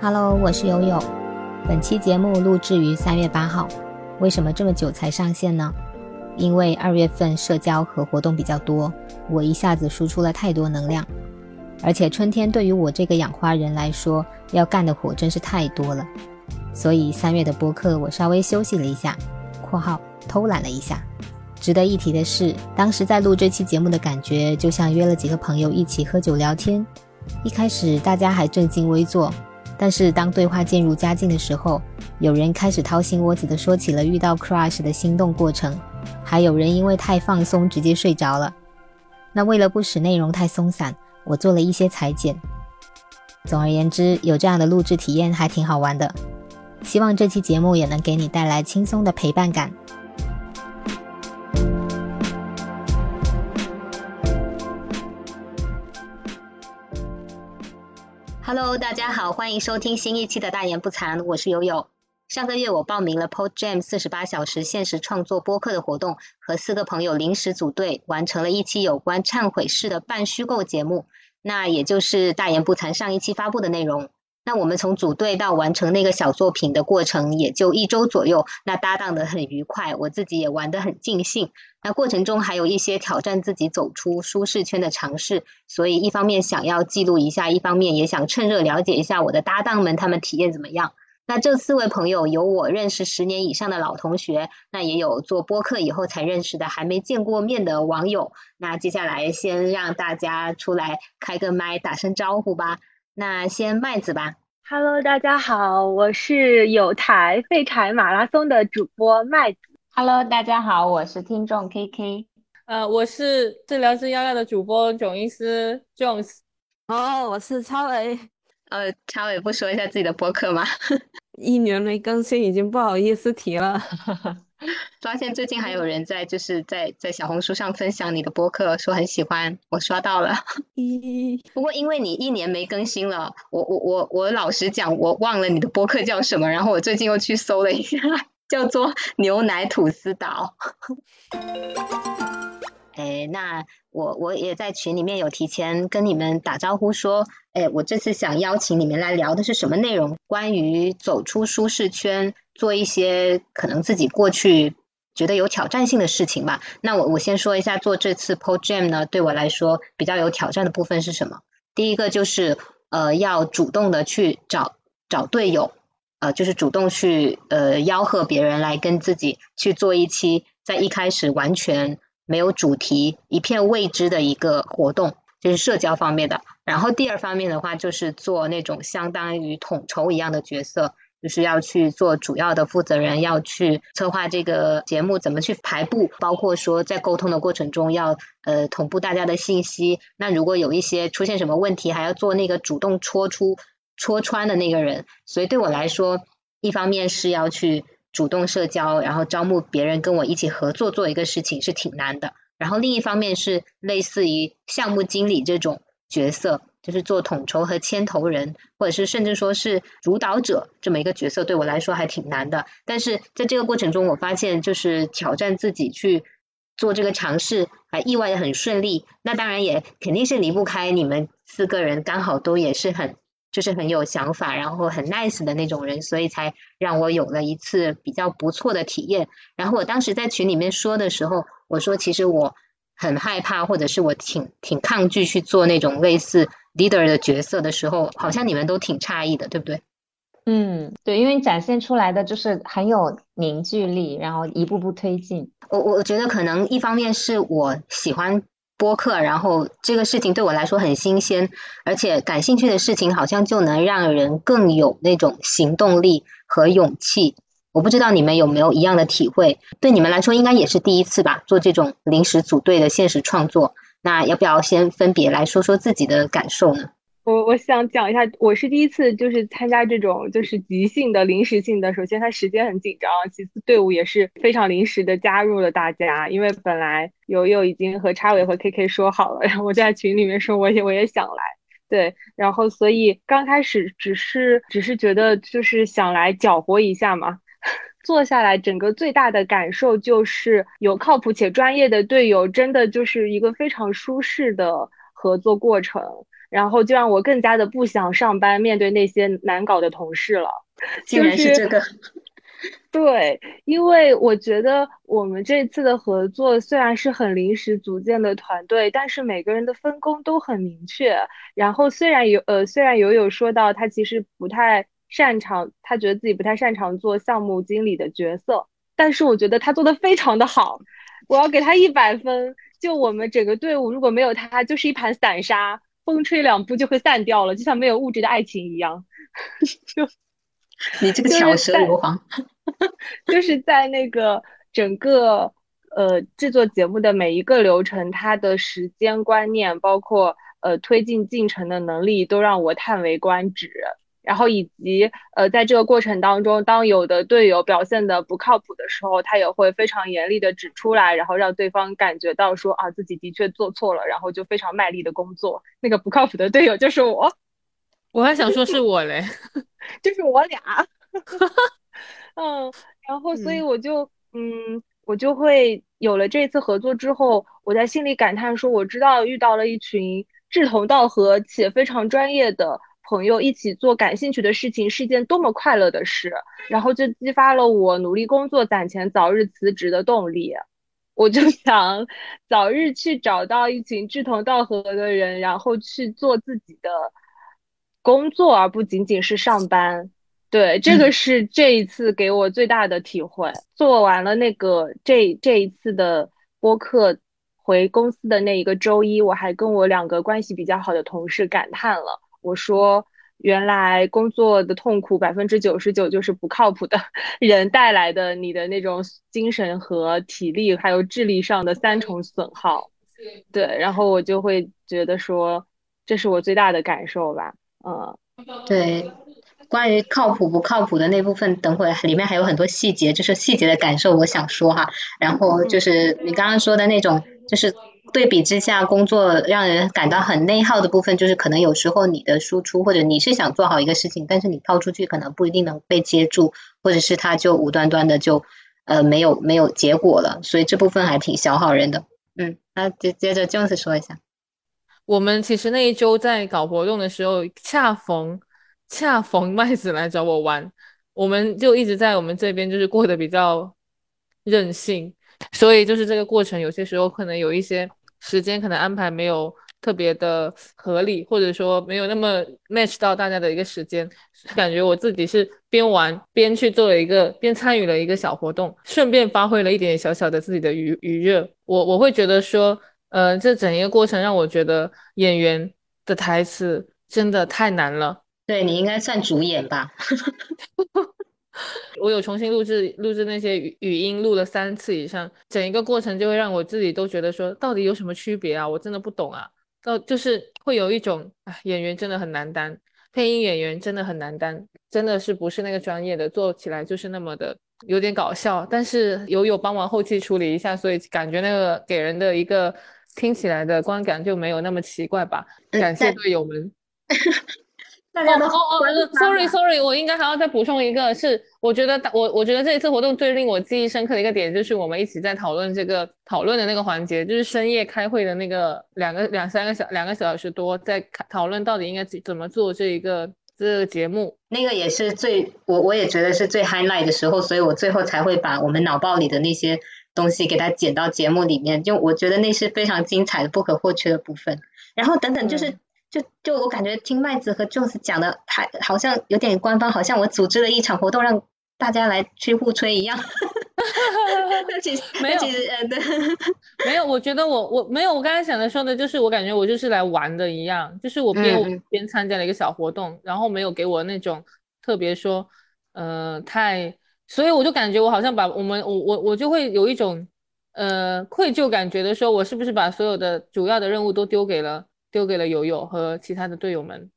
Hello，我是悠悠。本期节目录制于三月八号。为什么这么久才上线呢？因为二月份社交和活动比较多，我一下子输出了太多能量。而且春天对于我这个养花人来说，要干的活真是太多了。所以三月的播客我稍微休息了一下（括号偷懒了一下）。值得一提的是，当时在录这期节目的感觉，就像约了几个朋友一起喝酒聊天。一开始大家还正襟危坐，但是当对话渐入佳境的时候，有人开始掏心窝子的说起了遇到 crush 的心动过程，还有人因为太放松直接睡着了。那为了不使内容太松散，我做了一些裁剪。总而言之，有这样的录制体验还挺好玩的。希望这期节目也能给你带来轻松的陪伴感。Hello，大家好，欢迎收听新一期的大言不惭，我是悠悠。上个月我报名了 Pod Jam 四十八小时限时创作播客的活动，和四个朋友临时组队，完成了一期有关忏悔式的半虚构节目，那也就是大言不惭上一期发布的内容。那我们从组队到完成那个小作品的过程也就一周左右，那搭档的很愉快，我自己也玩得很尽兴。那过程中还有一些挑战自己走出舒适圈的尝试，所以一方面想要记录一下，一方面也想趁热了解一下我的搭档们他们体验怎么样。那这四位朋友有我认识十年以上的老同学，那也有做播客以后才认识的还没见过面的网友。那接下来先让大家出来开个麦，打声招呼吧。那先麦子吧，Hello，大家好，我是有台废柴马拉松的主播麦子。Hello，大家好，我是听众 KK。呃，我是治疗师幺幺的主播囧医师 Jones。哦，我是超伟。呃，超伟不说一下自己的播客吗？一年没更新，已经不好意思提了。发现最近还有人在就是在在小红书上分享你的播客，说很喜欢，我刷到了。不过因为你一年没更新了，我我我我老实讲，我忘了你的播客叫什么，然后我最近又去搜了一下，叫做牛奶吐司岛。哎，那我我也在群里面有提前跟你们打招呼说，哎，我这次想邀请你们来聊的是什么内容？关于走出舒适圈，做一些可能自己过去觉得有挑战性的事情吧。那我我先说一下，做这次 Pro Jam 呢，对我来说比较有挑战的部分是什么？第一个就是呃，要主动的去找找队友，呃，就是主动去呃吆喝别人来跟自己去做一期，在一开始完全。没有主题，一片未知的一个活动，就是社交方面的。然后第二方面的话，就是做那种相当于统筹一样的角色，就是要去做主要的负责人，要去策划这个节目怎么去排布，包括说在沟通的过程中要呃同步大家的信息。那如果有一些出现什么问题，还要做那个主动戳出、戳穿的那个人。所以对我来说，一方面是要去。主动社交，然后招募别人跟我一起合作做一个事情是挺难的。然后另一方面是类似于项目经理这种角色，就是做统筹和牵头人，或者是甚至说是主导者这么一个角色，对我来说还挺难的。但是在这个过程中，我发现就是挑战自己去做这个尝试，还意外的很顺利。那当然也肯定是离不开你们四个人，刚好都也是很。就是很有想法，然后很 nice 的那种人，所以才让我有了一次比较不错的体验。然后我当时在群里面说的时候，我说其实我很害怕，或者是我挺挺抗拒去做那种类似 leader 的角色的时候，好像你们都挺诧异的，对不对？嗯，对，因为展现出来的就是很有凝聚力，然后一步步推进。我我觉得可能一方面是我喜欢。播客，然后这个事情对我来说很新鲜，而且感兴趣的事情好像就能让人更有那种行动力和勇气。我不知道你们有没有一样的体会？对你们来说应该也是第一次吧，做这种临时组队的现实创作。那要不要先分别来说说自己的感受呢？我我想讲一下，我是第一次就是参加这种就是即兴的临时性的。首先，它时间很紧张；其次，队伍也是非常临时的加入了大家。因为本来友友已经和叉伟和 KK 说好了，然后我在群里面说我也我也想来，对，然后所以刚开始只是只是觉得就是想来搅和一下嘛。坐下来，整个最大的感受就是有靠谱且专业的队友，真的就是一个非常舒适的合作过程。然后就让我更加的不想上班，面对那些难搞的同事了。竟然是这个，对，因为我觉得我们这次的合作虽然是很临时组建的团队，但是每个人的分工都很明确。然后虽然有呃，虽然友友说到他其实不太擅长，他觉得自己不太擅长做项目经理的角色，但是我觉得他做的非常的好，我要给他一百分。就我们整个队伍如果没有他，就是一盘散沙，风吹两步就会散掉了，就像没有物质的爱情一样。就。你这个巧舌如簧，就是在那个整个呃制作节目的每一个流程，它的时间观念，包括呃推进进程的能力，都让我叹为观止。然后以及呃在这个过程当中，当有的队友表现的不靠谱的时候，他也会非常严厉的指出来，然后让对方感觉到说啊自己的确做错了，然后就非常卖力的工作。那个不靠谱的队友就是我。我还想说是我嘞，就是我俩，嗯，然后所以我就，嗯，我就会有了这次合作之后，我在心里感叹说，我知道遇到了一群志同道合且非常专业的朋友，一起做感兴趣的事情是一件多么快乐的事，然后就激发了我努力工作攒钱早日辞职的动力，我就想早日去找到一群志同道合的人，然后去做自己的。工作而不仅仅是上班，对，这个是这一次给我最大的体会。做完了那个这这一次的播客，回公司的那一个周一，我还跟我两个关系比较好的同事感叹了。我说，原来工作的痛苦百分之九十九就是不靠谱的 人带来的，你的那种精神和体力还有智力上的三重损耗。对，然后我就会觉得说，这是我最大的感受吧。嗯，对，关于靠谱不靠谱的那部分，等会里面还有很多细节，就是细节的感受，我想说哈。然后就是你刚刚说的那种，就是对比之下工作让人感到很内耗的部分，就是可能有时候你的输出或者你是想做好一个事情，但是你抛出去可能不一定能被接住，或者是他就无端端的就呃没有没有结果了，所以这部分还挺消耗人的。嗯，那接接着 Jones 说一下。我们其实那一周在搞活动的时候，恰逢恰逢麦子来找我玩，我们就一直在我们这边就是过得比较任性，所以就是这个过程有些时候可能有一些时间可能安排没有特别的合理，或者说没有那么 match 到大家的一个时间，感觉我自己是边玩边去做了一个边参与了一个小活动，顺便发挥了一点小小的自己的余余热，我我会觉得说。呃，这整一个过程让我觉得演员的台词真的太难了。对你应该算主演吧？我有重新录制录制那些语语音，录了三次以上，整一个过程就会让我自己都觉得说，到底有什么区别啊？我真的不懂啊。到就是会有一种，哎，演员真的很难当，配音演员真的很难当，真的是不是那个专业的，做起来就是那么的有点搞笑。但是有有帮忙后期处理一下，所以感觉那个给人的一个。听起来的观感就没有那么奇怪吧？感谢队友们。大家都哦哦，sorry sorry，我应该还要再补充一个，是我觉得我我觉得这一次活动最令我记忆深刻的一个点，就是我们一起在讨论这个讨论的那个环节，就是深夜开会的那个两个两三个小两个小时多，在讨论到底应该怎么做这一个这个节目。那个也是最我我也觉得是最 highlight 的时候，所以我最后才会把我们脑爆里的那些。东西给它剪到节目里面，就我觉得那是非常精彩的、不可或缺的部分。然后等等，就是就就我感觉听麦子和 Jones 讲的，还好像有点官方，好像我组织了一场活动让大家来去互吹一样。那其实没有，呃，对，没有。我觉得我我没有，我刚才想的说的就是，我感觉我就是来玩的一样，就是我边边参加了一个小活动，然后没有给我那种特别说，呃，太。所以我就感觉我好像把我们我我我就会有一种呃愧疚感觉的说，我是不是把所有的主要的任务都丢给了丢给了友友和其他的队友们？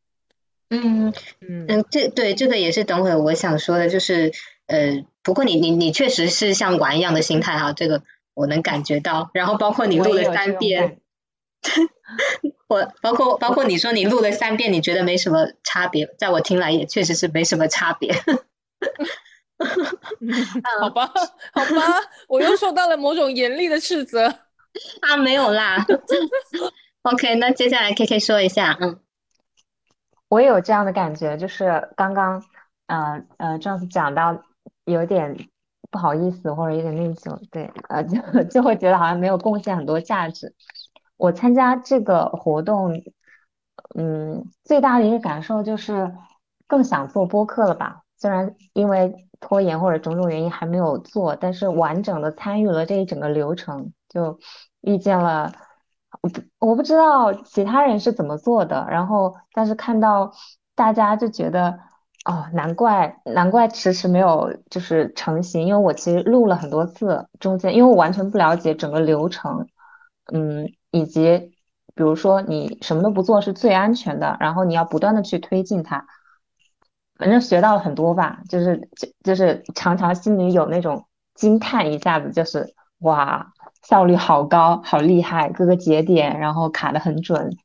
嗯嗯嗯，这对这个也是等会我想说的，就是呃，不过你你你确实是像玩一样的心态哈，这个我能感觉到。然后包括你录了三遍，我包括包括你说你录了三遍，你觉得没什么差别，在我听来也确实是没什么差别。好吧，好吧，我又受到了某种严厉的斥责啊，没有啦。OK，那接下来 K K 说一下，嗯，我也有这样的感觉，就是刚刚，呃呃，这样子讲到有点不好意思或者有点内疚，对，呃，就 就会觉得好像没有贡献很多价值。我参加这个活动，嗯，最大的一个感受就是更想做播客了吧？虽然因为拖延或者种种原因还没有做，但是完整的参与了这一整个流程，就遇见了。我不我不知道其他人是怎么做的，然后但是看到大家就觉得哦，难怪难怪迟迟没有就是成型，因为我其实录了很多次，中间因为我完全不了解整个流程，嗯，以及比如说你什么都不做是最安全的，然后你要不断的去推进它，反正学到了很多吧，就是就就是常常心里有那种惊叹一下子，就是哇。效率好高，好厉害，各个节点然后卡的很准，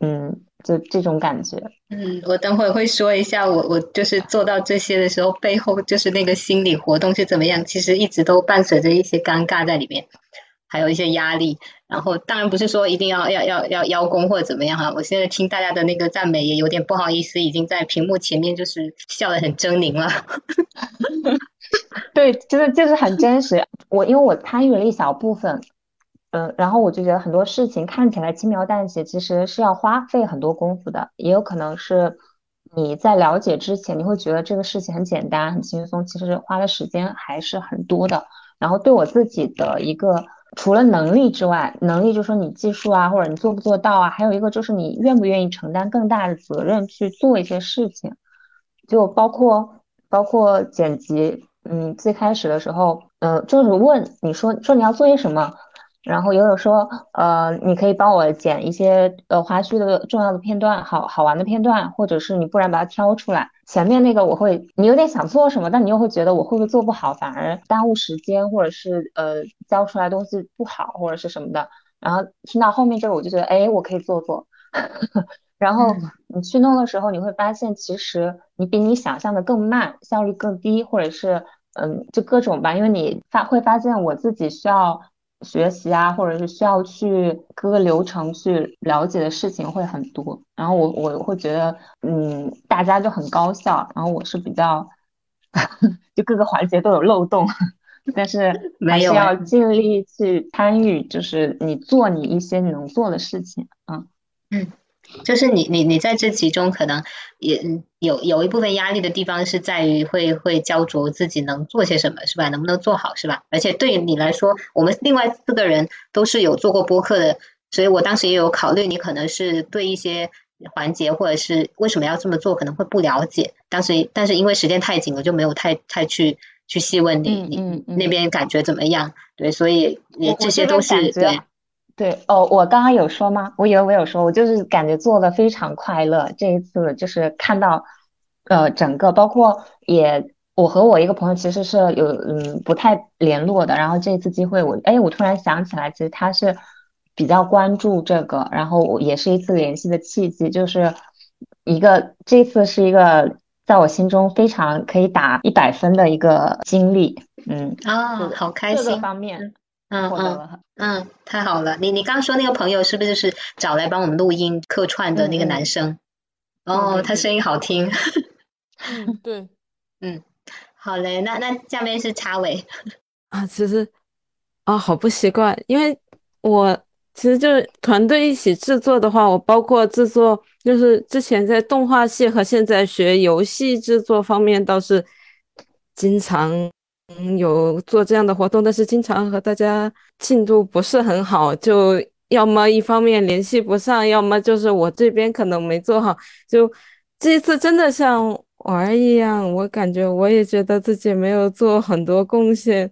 嗯，就这种感觉。嗯，我等会会说一下，我我就是做到这些的时候，背后就是那个心理活动是怎么样。其实一直都伴随着一些尴尬在里面，还有一些压力。然后当然不是说一定要要要要邀功或者怎么样哈。我现在听大家的那个赞美也有点不好意思，已经在屏幕前面就是笑得很狰狞了。对，就是就是很真实。我因为我参与了一小部分，嗯，然后我就觉得很多事情看起来轻描淡写，其实是要花费很多功夫的。也有可能是你在了解之前，你会觉得这个事情很简单、很轻松，其实花的时间还是很多的。然后对我自己的一个，除了能力之外，能力就是说你技术啊，或者你做不做到啊，还有一个就是你愿不愿意承担更大的责任去做一些事情，就包括包括剪辑。嗯，最开始的时候，呃，就是问你说说你要做些什么，然后友友说，呃，你可以帮我剪一些呃花絮的重要的片段，好好玩的片段，或者是你不然把它挑出来。前面那个我会，你有点想做什么，但你又会觉得我会不会做不好，反而耽误时间，或者是呃交出来东西不好或者是什么的。然后听到后面这个，我就觉得，哎，我可以做做。然后你去弄的时候，你会发现其实你比你想象的更慢，效率更低，或者是嗯，就各种吧。因为你发会发现我自己需要学习啊，或者是需要去各个流程去了解的事情会很多。然后我我会觉得嗯，大家就很高效，然后我是比较 就各个环节都有漏洞，但是还是要尽力去参与，就是你做你一些你能做的事情啊，嗯。就是你你你在这其中可能也有有一部分压力的地方是在于会会焦灼自己能做些什么是吧？能不能做好是吧？而且对于你来说，我们另外四个人都是有做过播客的，所以我当时也有考虑，你可能是对一些环节或者是为什么要这么做可能会不了解。当时但是因为时间太紧，我就没有太太去去细问你你那边感觉怎么样？对，所以你这些都是对。对哦，我刚刚有说吗？我以为我有说，我就是感觉做的非常快乐。这一次就是看到，呃，整个包括也，我和我一个朋友其实是有嗯不太联络的。然后这次机会，我哎，我突然想起来，其实他是比较关注这个，然后也是一次联系的契机，就是一个这次是一个在我心中非常可以打一百分的一个经历。嗯啊，好开心方面。嗯嗯嗯，太好了！你你刚说那个朋友是不是就是找来帮我们录音客串的那个男生？哦，他声音好听。嗯，对，嗯，好嘞，那那下面是插尾啊，其实啊，好不习惯，因为我其实就是团队一起制作的话，我包括制作，就是之前在动画系和现在学游戏制作方面倒是经常。嗯，有做这样的活动，但是经常和大家进度不是很好，就要么一方面联系不上，要么就是我这边可能没做好。就这一次真的像玩一样，我感觉我也觉得自己没有做很多贡献。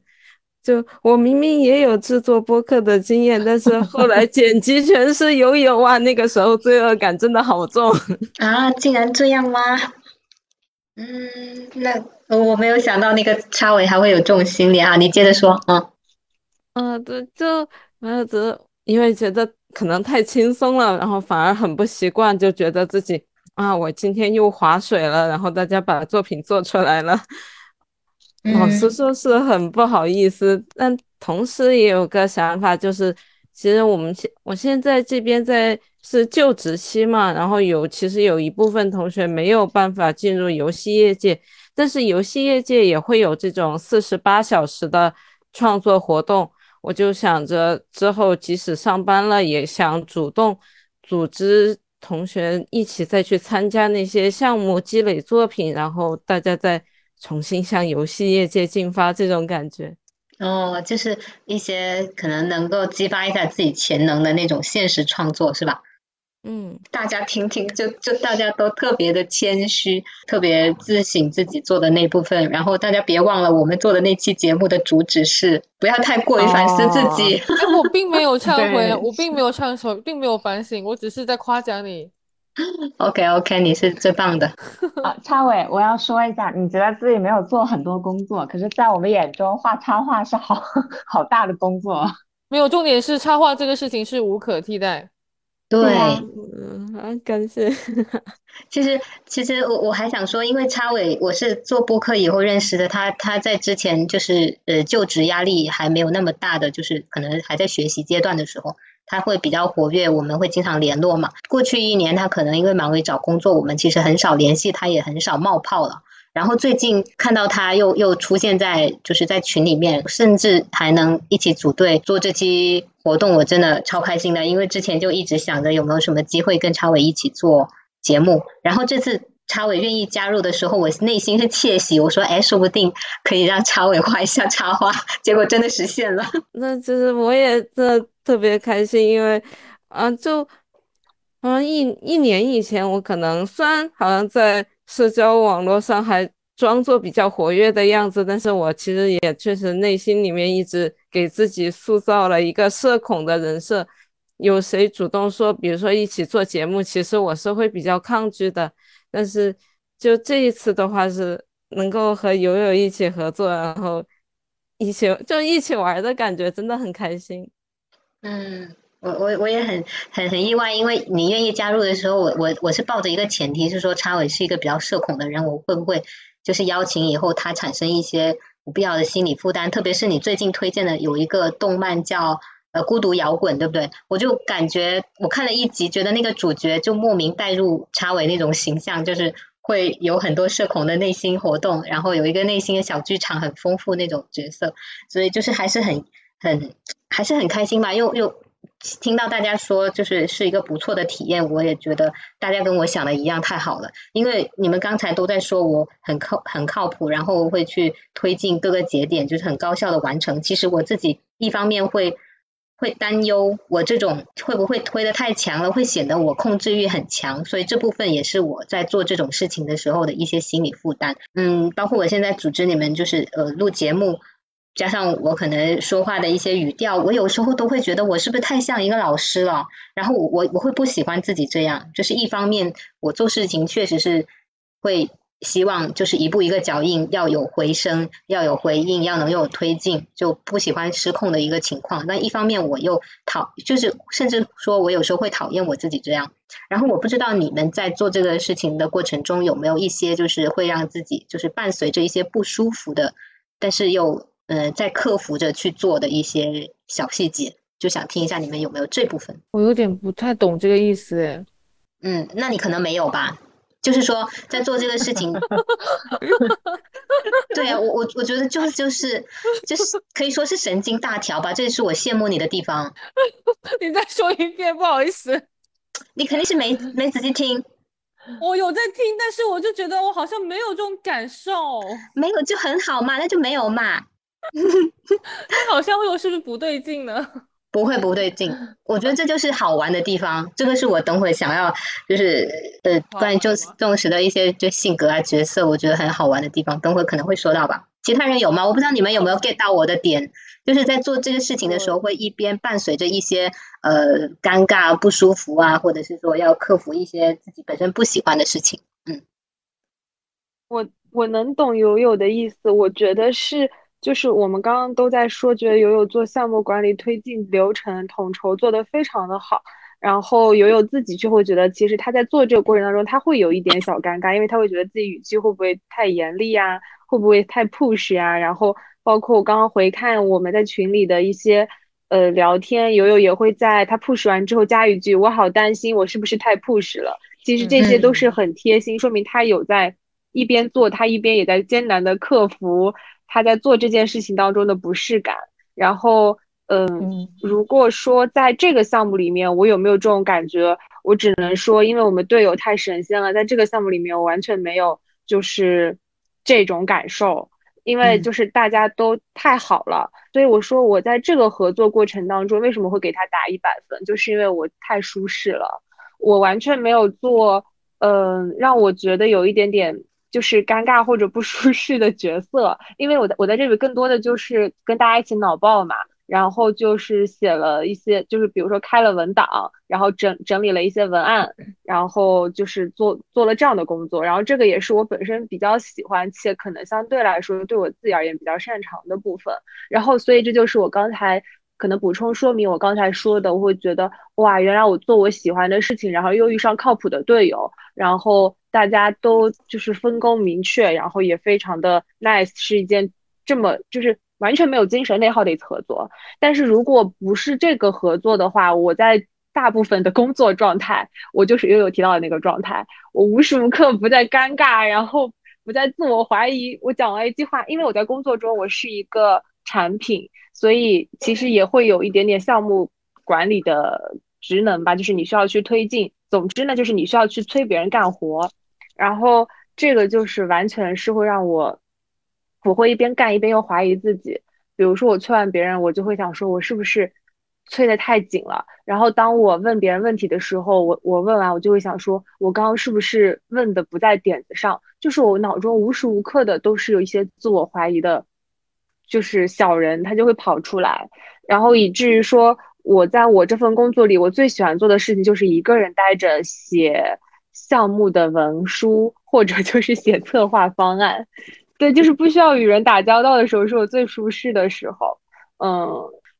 就我明明也有制作播客的经验，但是后来 剪辑全是游泳啊，那个时候罪恶感真的好重啊！竟然这样吗？嗯，那我没有想到那个插尾还会有这种心理啊！你接着说，嗯，嗯，对，就没有觉得因为觉得可能太轻松了，然后反而很不习惯，就觉得自己啊，我今天又划水了，然后大家把作品做出来了，老实说是很不好意思，但同时也有个想法，就是其实我们现我现在这边在是就职期嘛，然后有其实有一部分同学没有办法进入游戏业界，但是游戏业界也会有这种四十八小时的创作活动。我就想着之后即使上班了，也想主动组织同学一起再去参加那些项目，积累作品，然后大家再重新向游戏业界进发，这种感觉。哦，就是一些可能能够激发一下自己潜能的那种现实创作，是吧？嗯，大家听听，就就大家都特别的谦虚，特别自省自己做的那部分。然后大家别忘了，我们做的那期节目的主旨是不要太过于反思自己。我并没有忏悔，我并没有忏悔，并没有反省，我只是在夸奖你。OK OK，你是最棒的。啊，插伟，我要说一下，你觉得自己没有做很多工作，可是，在我们眼中，画插画是好好大的工作。没有，重点是插画这个事情是无可替代。对，嗯，感谢。其实，其实我我还想说，因为插伟我是做播客以后认识的他，他在之前就是呃就职压力还没有那么大的，就是可能还在学习阶段的时候，他会比较活跃，我们会经常联络嘛。过去一年他可能因为忙于找工作，我们其实很少联系，他也很少冒泡了。然后最近看到他又又出现在就是在群里面，甚至还能一起组队做这期活动，我真的超开心的。因为之前就一直想着有没有什么机会跟超伟一起做节目，然后这次超伟愿意加入的时候，我内心是窃喜，我说哎，说不定可以让超伟画一下插画，结果真的实现了。那就是我也真的特别开心，因为啊，就嗯一一年以前，我可能虽然好像在。社交网络上还装作比较活跃的样子，但是我其实也确实内心里面一直给自己塑造了一个社恐的人设。有谁主动说，比如说一起做节目，其实我是会比较抗拒的。但是就这一次的话，是能够和友友一起合作，然后一起就一起玩的感觉，真的很开心。嗯。我我我也很很很意外，因为你愿意加入的时候，我我我是抱着一个前提是说，插伟是一个比较社恐的人，我会不会就是邀请以后他产生一些不必要的心理负担？特别是你最近推荐的有一个动漫叫呃孤独摇滚，对不对？我就感觉我看了一集，觉得那个主角就莫名带入插伟那种形象，就是会有很多社恐的内心活动，然后有一个内心的小剧场很丰富那种角色，所以就是还是很很还是很开心吧，又又。听到大家说就是是一个不错的体验，我也觉得大家跟我想的一样，太好了。因为你们刚才都在说我很靠很靠谱，然后会去推进各个节点，就是很高效的完成。其实我自己一方面会会担忧，我这种会不会推的太强了，会显得我控制欲很强，所以这部分也是我在做这种事情的时候的一些心理负担。嗯，包括我现在组织你们就是呃录节目。加上我可能说话的一些语调，我有时候都会觉得我是不是太像一个老师了。然后我我会不喜欢自己这样，就是一方面我做事情确实是会希望就是一步一个脚印，要有回声，要有回应，要能有推进，就不喜欢失控的一个情况。但一方面我又讨，就是甚至说我有时候会讨厌我自己这样。然后我不知道你们在做这个事情的过程中有没有一些就是会让自己就是伴随着一些不舒服的，但是又。呃，在克服着去做的一些小细节，就想听一下你们有没有这部分。我有点不太懂这个意思，嗯，那你可能没有吧？就是说，在做这个事情，对啊，我我我觉得就是就是就是可以说是神经大条吧，这也是我羡慕你的地方。你再说一遍，不好意思，你肯定是没没仔细听。我有在听，但是我就觉得我好像没有这种感受。没有就很好嘛，那就没有嘛。他好像会有是不是不对劲呢？不会不对劲，我觉得这就是好玩的地方。这个是我等会想要就是呃关于重重视的一些就性格啊角色，我觉得很好玩的地方。等会可能会说到吧。其他人有吗？我不知道你们有没有 get 到我的点，就是在做这个事情的时候，会一边伴随着一些呃尴尬不舒服啊，或者是说要克服一些自己本身不喜欢的事情。嗯，我我能懂友友的意思，我觉得是。就是我们刚刚都在说，觉得友友做项目管理、推进流程、统筹做得非常的好。然后友友自己就会觉得，其实他在做这个过程当中，他会有一点小尴尬，因为他会觉得自己语气会不会太严厉啊，会不会太 push 啊？然后包括我刚刚回看我们在群里的一些呃聊天，友友也会在他 push 完之后加一句：“我好担心，我是不是太 push 了？”其实这些都是很贴心，说明他有在一边做，他一边也在艰难的克服他在做这件事情当中的不适感。然后，嗯，如果说在这个项目里面，我有没有这种感觉？我只能说，因为我们队友太神仙了，在这个项目里面，我完全没有就是这种感受。因为就是大家都太好了，所以我说我在这个合作过程当中为什么会给他打一百分，就是因为我太舒适了，我完全没有做，嗯，让我觉得有一点点就是尴尬或者不舒适的角色，因为我在我在这里更多的就是跟大家一起脑爆嘛。然后就是写了一些，就是比如说开了文档，然后整整理了一些文案，然后就是做做了这样的工作。然后这个也是我本身比较喜欢，且可能相对来说对我自己而言比较擅长的部分。然后所以这就是我刚才可能补充说明我刚才说的，我会觉得哇，原来我做我喜欢的事情，然后又遇上靠谱的队友，然后大家都就是分工明确，然后也非常的 nice，是一件这么就是。完全没有精神内耗的一次合作，但是如果不是这个合作的话，我在大部分的工作状态，我就是悠悠提到的那个状态，我无时无刻不在尴尬，然后不在自我怀疑。我讲了一句话，因为我在工作中我是一个产品，所以其实也会有一点点项目管理的职能吧，就是你需要去推进。总之呢，就是你需要去催别人干活，然后这个就是完全是会让我。我会一边干一边又怀疑自己，比如说我催完别人，我就会想说，我是不是催得太紧了？然后当我问别人问题的时候，我我问完，我就会想说，我刚刚是不是问的不在点子上？就是我脑中无时无刻的都是有一些自我怀疑的，就是小人他就会跑出来，然后以至于说我在我这份工作里，我最喜欢做的事情就是一个人待着写项目的文书，或者 就是写策划方案。对，就是不需要与人打交道的时候，是我最舒适的时候。嗯，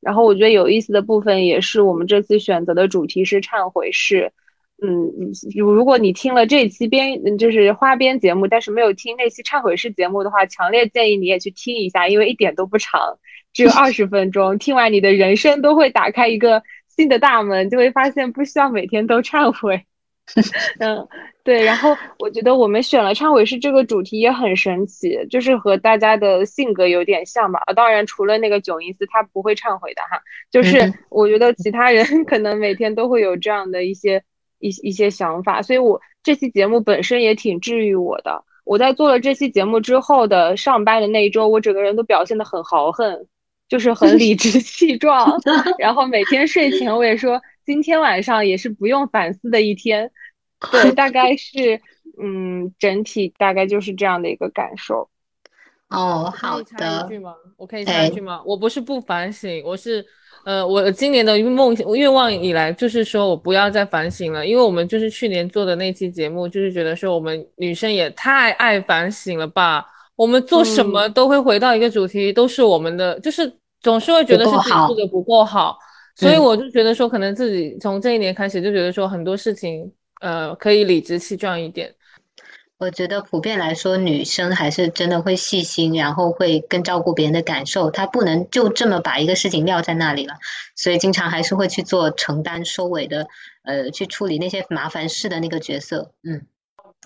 然后我觉得有意思的部分也是我们这次选择的主题是忏悔式。嗯，如果你听了这期编就是花边节目，但是没有听那期忏悔式节目的话，强烈建议你也去听一下，因为一点都不长，只有二十分钟，听完你的人生都会打开一个新的大门，就会发现不需要每天都忏悔。嗯，对，然后我觉得我们选了忏悔式这个主题也很神奇，就是和大家的性格有点像吧。啊，当然除了那个囧伊斯，他不会忏悔的哈。就是我觉得其他人 可能每天都会有这样的一些一一些想法，所以我这期节目本身也挺治愈我的。我在做了这期节目之后的上班的那一周，我整个人都表现得很豪横，就是很理直气壮。然后每天睡前我也说。今天晚上也是不用反思的一天，对，大概是，嗯，整体大概就是这样的一个感受。哦，好的。我可以插一句吗？我可以插一句吗？我不是不反省，我是，呃，我今年的梦愿望以来就是说我不要再反省了，因为我们就是去年做的那期节目，就是觉得说我们女生也太爱反省了吧，我们做什么都会回到一个主题，都是我们的，就是总是会觉得是自己做的不够好。所以我就觉得说，可能自己从这一年开始就觉得说，很多事情，呃，可以理直气壮一点。我觉得普遍来说，女生还是真的会细心，然后会更照顾别人的感受。她不能就这么把一个事情撂在那里了，所以经常还是会去做承担收尾的，呃，去处理那些麻烦事的那个角色。嗯。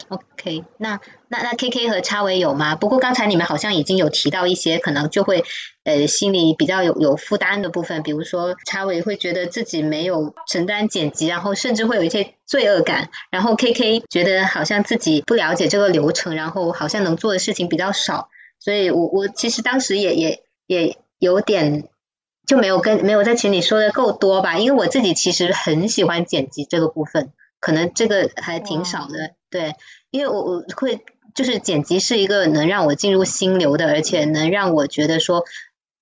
OK，那那那 KK 和叉尾有吗？不过刚才你们好像已经有提到一些可能就会呃心里比较有有负担的部分，比如说叉尾会觉得自己没有承担剪辑，然后甚至会有一些罪恶感，然后 KK 觉得好像自己不了解这个流程，然后好像能做的事情比较少，所以我我其实当时也也也有点就没有跟没有在群里说的够多吧，因为我自己其实很喜欢剪辑这个部分。可能这个还挺少的，对，因为我我会就是剪辑是一个能让我进入心流的，而且能让我觉得说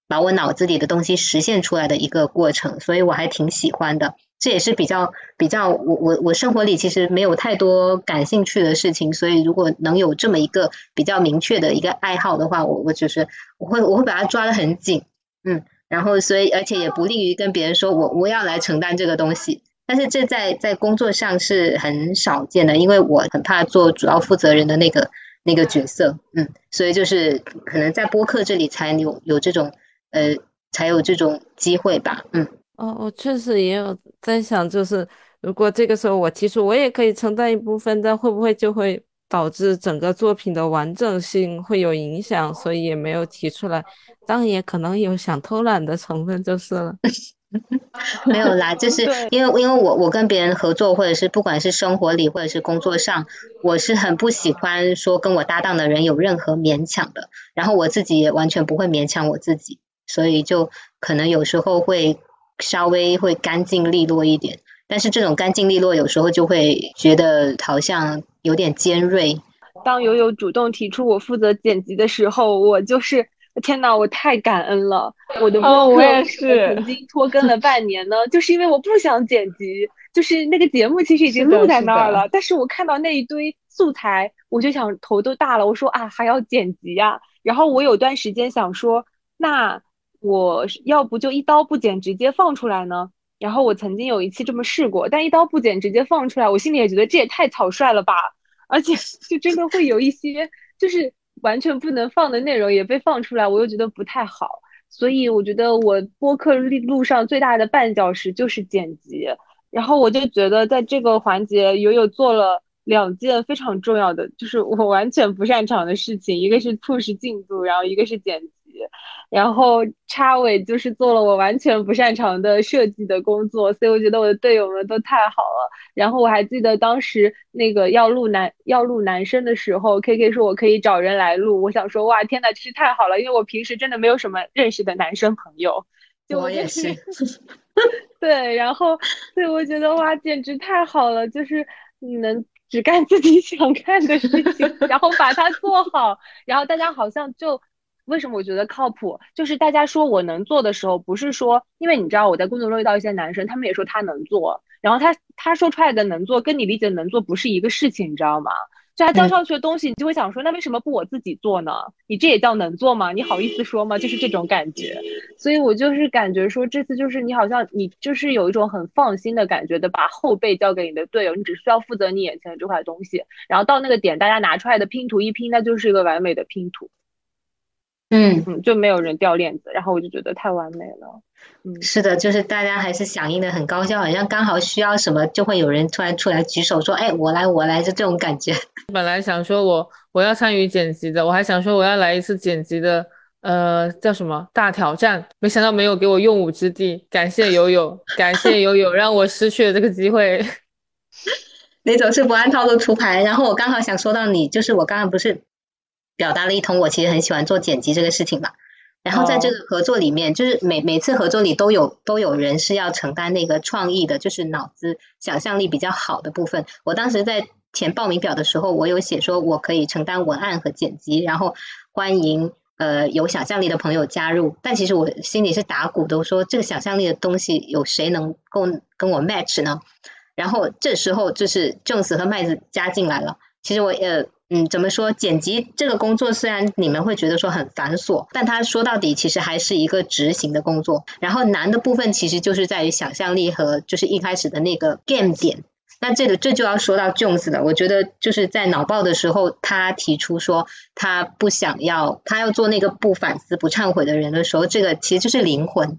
把我脑子里的东西实现出来的一个过程，所以我还挺喜欢的。这也是比较比较我我我生活里其实没有太多感兴趣的事情，所以如果能有这么一个比较明确的一个爱好的话，我我就是我会我会把它抓得很紧，嗯，然后所以而且也不利于跟别人说我我要来承担这个东西。但是这在在工作上是很少见的，因为我很怕做主要负责人的那个那个角色，嗯，所以就是可能在播客这里才有有这种呃才有这种机会吧。嗯，哦，我确实也有在想，就是如果这个时候我提出，我也可以承担一部分，但会不会就会导致整个作品的完整性会有影响？所以也没有提出来。当然也可能有想偷懒的成分就是了。没有啦，就是因为因为我我跟别人合作，或者是不管是生活里或者是工作上，我是很不喜欢说跟我搭档的人有任何勉强的，然后我自己也完全不会勉强我自己，所以就可能有时候会稍微会干净利落一点，但是这种干净利落有时候就会觉得好像有点尖锐。当友友主动提出我负责剪辑的时候，我就是。天呐，我太感恩了！我的哦，我也是，曾经拖更了半年呢，就是因为我不想剪辑，就是那个节目其实已经录在那儿了，但是我看到那一堆素材，我就想头都大了，我说啊还要剪辑呀，然后我有段时间想说，那我要不就一刀不剪直接放出来呢？然后我曾经有一期这么试过，但一刀不剪直接放出来，我心里也觉得这也太草率了吧，而且就真的会有一些就是。完全不能放的内容也被放出来，我又觉得不太好，所以我觉得我播客路上最大的绊脚石就是剪辑。然后我就觉得在这个环节，友友做了两件非常重要的，就是我完全不擅长的事情，一个是促使进度，然后一个是剪辑。然后插尾就是做了我完全不擅长的设计的工作，所以我觉得我的队友们都太好了。然后我还记得当时那个要录男要录男生的时候，K K 说我可以找人来录，我想说哇天呐，真是太好了，因为我平时真的没有什么认识的男生朋友。我也是。对，然后对我觉得哇，简直太好了，就是你能只干自己想干的事情，然后把它做好，然后大家好像就。为什么我觉得靠谱？就是大家说我能做的时候，不是说，因为你知道我在工作中遇到一些男生，他们也说他能做，然后他他说出来的能做，跟你理解的能做不是一个事情，你知道吗？就他交上去的东西，你就会想说，那为什么不我自己做呢？你这也叫能做吗？你好意思说吗？就是这种感觉，所以我就是感觉说，这次就是你好像你就是有一种很放心的感觉的，把后背交给你的队友，你只需要负责你眼前的这块东西，然后到那个点，大家拿出来的拼图一拼，那就是一个完美的拼图。嗯嗯，就没有人掉链子，然后我就觉得太完美了。嗯，是的，就是大家还是响应的很高效，好像刚好需要什么，就会有人突然出来举手说，哎，我来，我来，就这种感觉。本来想说我我要参与剪辑的，我还想说我要来一次剪辑的，呃，叫什么大挑战，没想到没有给我用武之地，感谢友友，感谢友友，让我失去了这个机会。那种是不按套路出牌，然后我刚好想说到你，就是我刚刚不是。表达了一通，我其实很喜欢做剪辑这个事情嘛。然后在这个合作里面，就是每每次合作里都有都有人是要承担那个创意的，就是脑子想象力比较好的部分。我当时在填报名表的时候，我有写说我可以承担文案和剪辑，然后欢迎呃有想象力的朋友加入。但其实我心里是打鼓的，说这个想象力的东西有谁能够跟我 match 呢？然后这时候就是 Jones 和麦子加进来了。其实我呃。嗯，怎么说？剪辑这个工作虽然你们会觉得说很繁琐，但它说到底其实还是一个执行的工作。然后难的部分其实就是在于想象力和就是一开始的那个 game 点。那这个这就要说到 Jones 了。我觉得就是在脑爆的时候，他提出说他不想要，他要做那个不反思、不忏悔的人的时候，这个其实就是灵魂。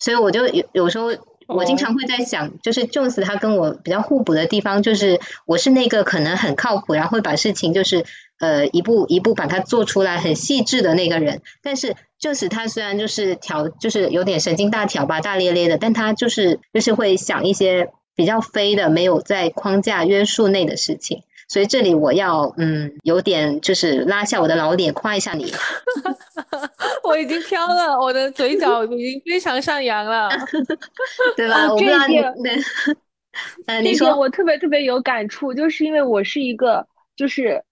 所以我就有有时候。我经常会在想，就是 Jones 他跟我比较互补的地方，就是我是那个可能很靠谱，然后会把事情就是呃一步一步把它做出来很细致的那个人。但是 Jones 他虽然就是条就是有点神经大条吧，大咧咧的，但他就是就是会想一些比较飞的，没有在框架约束内的事情。所以这里我要嗯有点就是拉下我的老脸夸一下你，我已经飘了，我的嘴角已经非常上扬了，对吧？我不知道你，嗯，你说我特别特别有感触，就是因为我是一个就是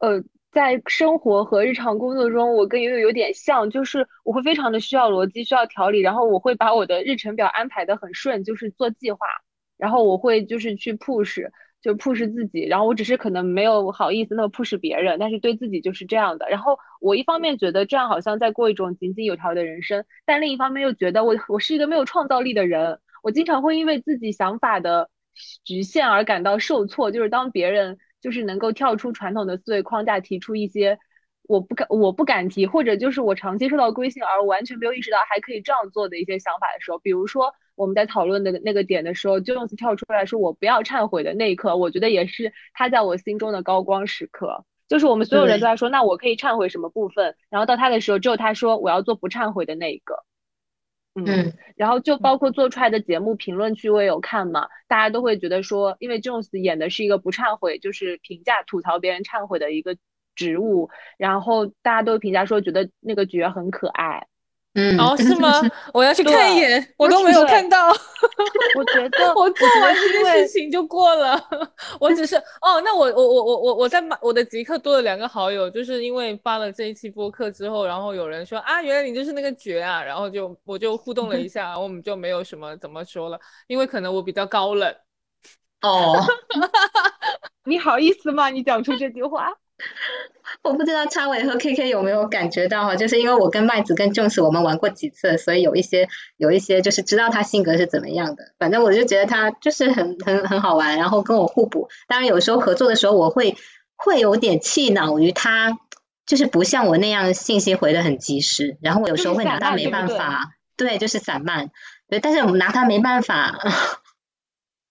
呃在生活和日常工作中，我跟悠悠有点像，就是我会非常的需要逻辑，需要条理，然后我会把我的日程表安排的很顺，就是做计划，然后我会就是去 push。就 push 自己，然后我只是可能没有好意思那么 push 别人，但是对自己就是这样的。然后我一方面觉得这样好像在过一种井井有条的人生，但另一方面又觉得我我是一个没有创造力的人。我经常会因为自己想法的局限而感到受挫。就是当别人就是能够跳出传统的思维框架，提出一些我不敢我不敢提，或者就是我长期受到规训而完全没有意识到还可以这样做的一些想法的时候，比如说我们在讨论的那个点的时候，Jones 跳出来说我不要忏悔的那一刻，我觉得也是他在我心中的高光时刻。就是我们所有人都在说，那我可以忏悔什么部分？然后到他的时候，只有他说我要做不忏悔的那一个。嗯，然后就包括做出来的节目评论区我也有看嘛，大家都会觉得说，因为 Jones 演的是一个不忏悔，就是评价吐槽别人忏悔的一个职务，然后大家都评价说觉得那个角很可爱。嗯，哦，是吗？我要去看一眼，我都没有看到。我觉得 我做完这件事情就过了。我只是哦，那我我我我我我在我的极客多了两个好友，就是因为发了这一期播客之后，然后有人说啊，原来你就是那个绝啊，然后就我就互动了一下，然后我们就没有什么怎么说了，因为可能我比较高冷。哦，你好意思吗？你讲出这句话？我不知道叉尾和 K K 有没有感觉到哈，就是因为我跟麦子跟 Jones 我们玩过几次，所以有一些有一些就是知道他性格是怎么样的。反正我就觉得他就是很很很好玩，然后跟我互补。当然有时候合作的时候，我会会有点气恼于他，就是不像我那样信息回的很及时，然后我有时候会拿他没办法，对，就是散漫。对，但是我们拿他没办法。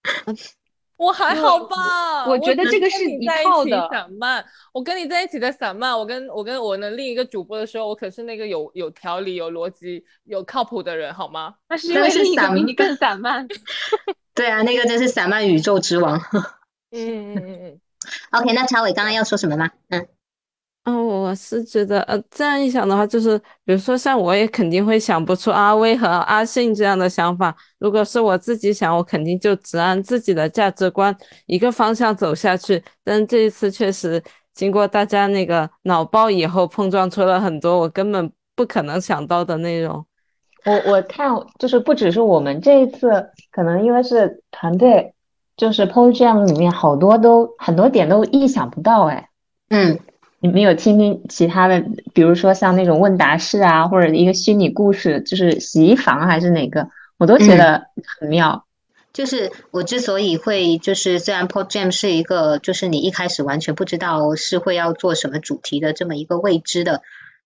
我还好吧，我觉得这个是一套的散漫。我跟你在一起的散漫，我跟我跟我的另一个主播的时候，我可是那个有有条理、有逻辑、有靠谱的人，好吗？那是因为另一个比你更散漫。对啊，那个真是散漫宇宙之王。嗯嗯嗯嗯。OK，那超伟刚刚要说什么吗？嗯。嗯，我是觉得，呃，这样一想的话，就是比如说像我也肯定会想不出阿威和阿信这样的想法。如果是我自己想，我肯定就只按自己的价值观一个方向走下去。但这一次确实经过大家那个脑爆以后，碰撞出了很多我根本不可能想到的内容。我我看就是不只是我们这一次，可能因为是团队，就是 p o j a m 里面好多都很多点都意想不到，哎，嗯。你们有听听其他的，比如说像那种问答式啊，或者一个虚拟故事，就是洗衣房还是哪个，我都觉得很妙。就是我之所以会，就是虽然 Pod Jam 是一个，就是你一开始完全不知道是会要做什么主题的这么一个未知的、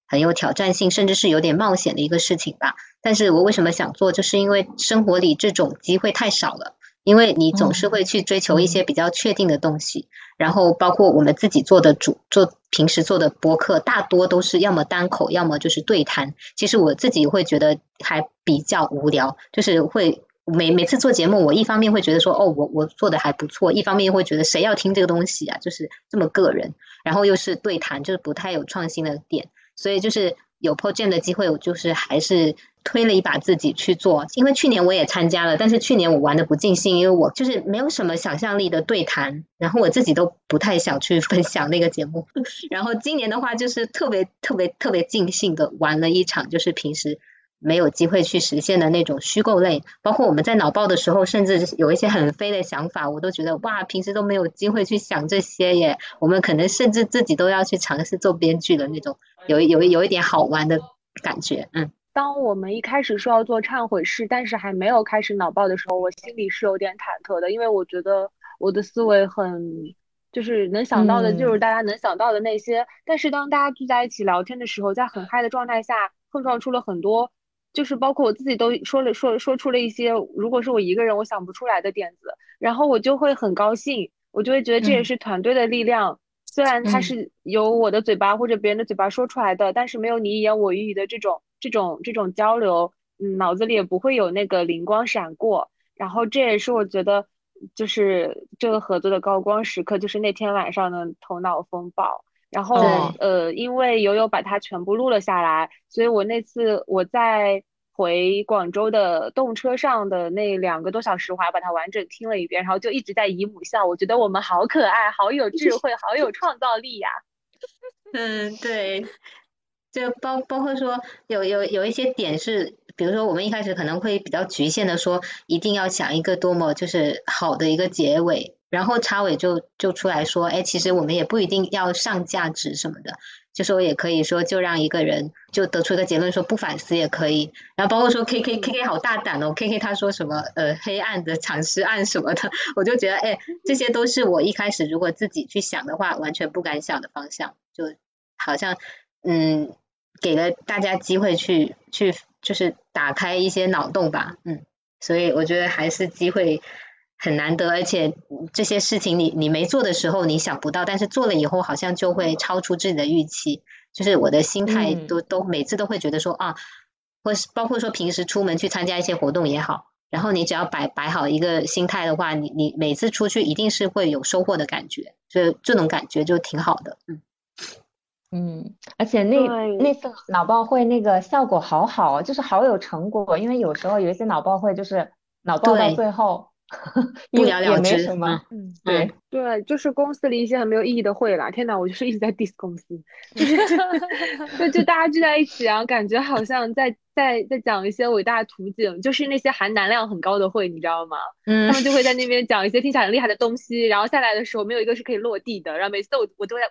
很有挑战性，甚至是有点冒险的一个事情吧。但是我为什么想做，就是因为生活里这种机会太少了。因为你总是会去追求一些比较确定的东西，然后包括我们自己做的主做平时做的播客，大多都是要么单口，要么就是对谈。其实我自己会觉得还比较无聊，就是会每每次做节目，我一方面会觉得说哦，我我做的还不错，一方面又会觉得谁要听这个东西啊，就是这么个人，然后又是对谈，就是不太有创新的点，所以就是有 p r o j e 的机会，我就是还是。推了一把自己去做，因为去年我也参加了，但是去年我玩的不尽兴，因为我就是没有什么想象力的对谈，然后我自己都不太想去分享那个节目。然后今年的话，就是特别特别特别尽兴的玩了一场，就是平时没有机会去实现的那种虚构类，包括我们在脑爆的时候，甚至有一些很飞的想法，我都觉得哇，平时都没有机会去想这些耶。我们可能甚至自己都要去尝试做编剧的那种，有有有一点好玩的感觉，嗯。当我们一开始说要做忏悔式，但是还没有开始脑爆的时候，我心里是有点忐忑的，因为我觉得我的思维很，就是能想到的就是大家能想到的那些。但是当大家聚在一起聊天的时候，在很嗨的状态下，碰撞出了很多，就是包括我自己都说了说说出了一些，如果是我一个人我想不出来的点子，然后我就会很高兴，我就会觉得这也是团队的力量。虽然它是由我的嘴巴或者别人的嘴巴说出来的，但是没有你一言我一语的这种。这种这种交流，嗯，脑子里也不会有那个灵光闪过。然后这也是我觉得，就是这个合作的高光时刻，就是那天晚上的头脑风暴。然后呃，因为友友把它全部录了下来，所以我那次我在回广州的动车上的那两个多小时，我还把它完整听了一遍，然后就一直在姨母笑。我觉得我们好可爱，好有智慧，好有创造力呀。嗯，对。就包包括说有有有一些点是，比如说我们一开始可能会比较局限的说，一定要想一个多么就是好的一个结尾，然后插尾就就出来说，哎，其实我们也不一定要上价值什么的，就说也可以说就让一个人就得出一个结论说不反思也可以，然后包括说 K K K K 好大胆哦，K K 他说什么呃黑暗的藏尸案什么的，我就觉得哎，这些都是我一开始如果自己去想的话，完全不敢想的方向，就。好像嗯给了大家机会去去就是打开一些脑洞吧，嗯，所以我觉得还是机会很难得，而且这些事情你你没做的时候你想不到，但是做了以后好像就会超出自己的预期，就是我的心态都都每次都会觉得说啊，或是包括说平时出门去参加一些活动也好。然后你只要摆摆好一个心态的话，你你每次出去一定是会有收获的感觉，所以这种感觉就挺好的，嗯嗯，而且那那次脑报会那个效果好好，就是好有成果，因为有时候有一些脑报会就是脑报到最后。不了了之，嗯，对对，就是公司里一些很没有意义的会啦。天哪，我就是一直在 diss 公司，就是就就大家聚在一起啊，感觉好像在在在讲一些伟大的图景，就是那些含难量很高的会，你知道吗？嗯，他们就会在那边讲一些听起来很厉害的东西，然后下来的时候没有一个是可以落地的，然后每次我我都在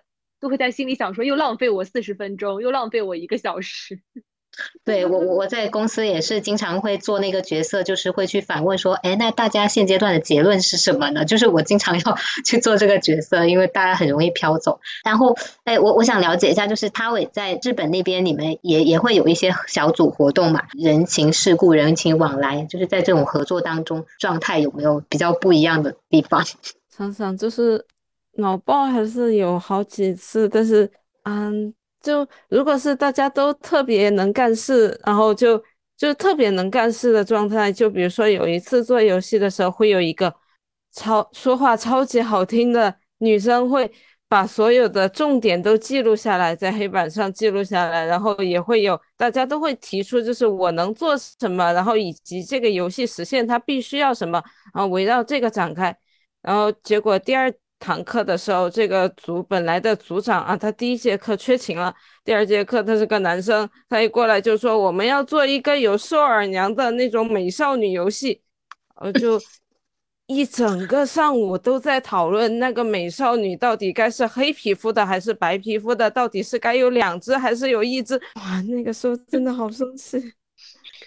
都会在心里想说，又浪费我四十分钟，又浪费我一个小时。对我我我在公司也是经常会做那个角色，就是会去反问说，哎，那大家现阶段的结论是什么呢？就是我经常要 去做这个角色，因为大家很容易飘走。然后，哎，我我想了解一下，就是他伟在日本那边，你们也也会有一些小组活动嘛？人情世故、人情往来，就是在这种合作当中，状态有没有比较不一样的地方？想想就是脑爆还是有好几次，但是嗯。就如果是大家都特别能干事，然后就就特别能干事的状态，就比如说有一次做游戏的时候，会有一个超说话超级好听的女生，会把所有的重点都记录下来，在黑板上记录下来，然后也会有大家都会提出，就是我能做什么，然后以及这个游戏实现它必须要什么，然后围绕这个展开，然后结果第二。堂课的时候，这个组本来的组长啊，他第一节课缺勤了，第二节课他是个男生，他一过来就说我们要做一个有兽耳娘的那种美少女游戏，呃，就 一整个上午都在讨论那个美少女到底该是黑皮肤的还是白皮肤的，到底是该有两只还是有一只，哇，那个时候真的好生气。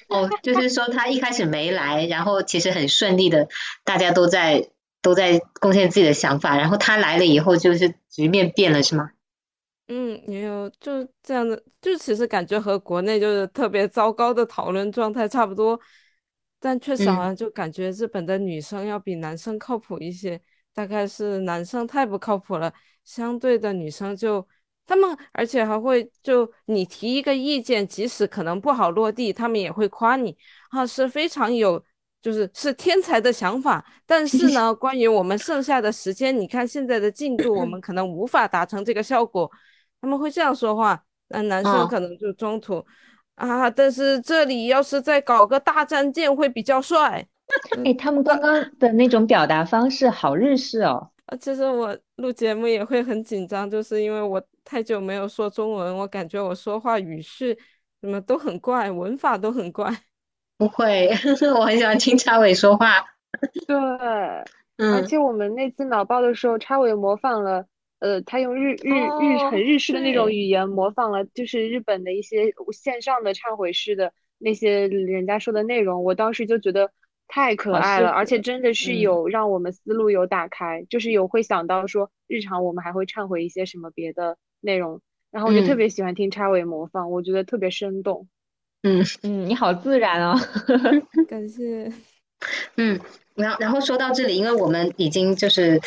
哦，就是说他一开始没来，然后其实很顺利的，大家都在。都在贡献自己的想法，然后他来了以后，就是局面变了，是吗？嗯，也有就这样的，就其实感觉和国内就是特别糟糕的讨论状态差不多，但确实好像就感觉日本的女生要比男生靠谱一些，大概是男生太不靠谱了，相对的女生就他们，而且还会就你提一个意见，即使可能不好落地，他们也会夸你啊，是非常有。就是是天才的想法，但 是呢，关于我们剩下的时间，你看现在的进度，我们 可能无法达成这个效果。他们会这样说话，那男生可能就中途啊，但是这里要是再搞个大战舰会比较帅。哎，他们刚刚的那种表达方式好日式哦。啊，其实我录节目也会很紧张，就是因为我太久没有说中文，我感觉我说话语序什么都很怪，文法都很怪。不会，我很喜欢听插尾说话。对，嗯，而且我们那次脑爆的时候，插尾模仿了，呃，他用日日日很日式的那种语言模仿了，就是日本的一些线上的忏悔式的那些人家说的内容。我当时就觉得太可爱了，而且真的是有让我们思路有打开，就是有会想到说日常我们还会忏悔一些什么别的内容。然后我就特别喜欢听插尾模仿，我觉得特别生动。嗯 嗯，你好自然哦，感谢。嗯，然后然后说到这里，因为我们已经就是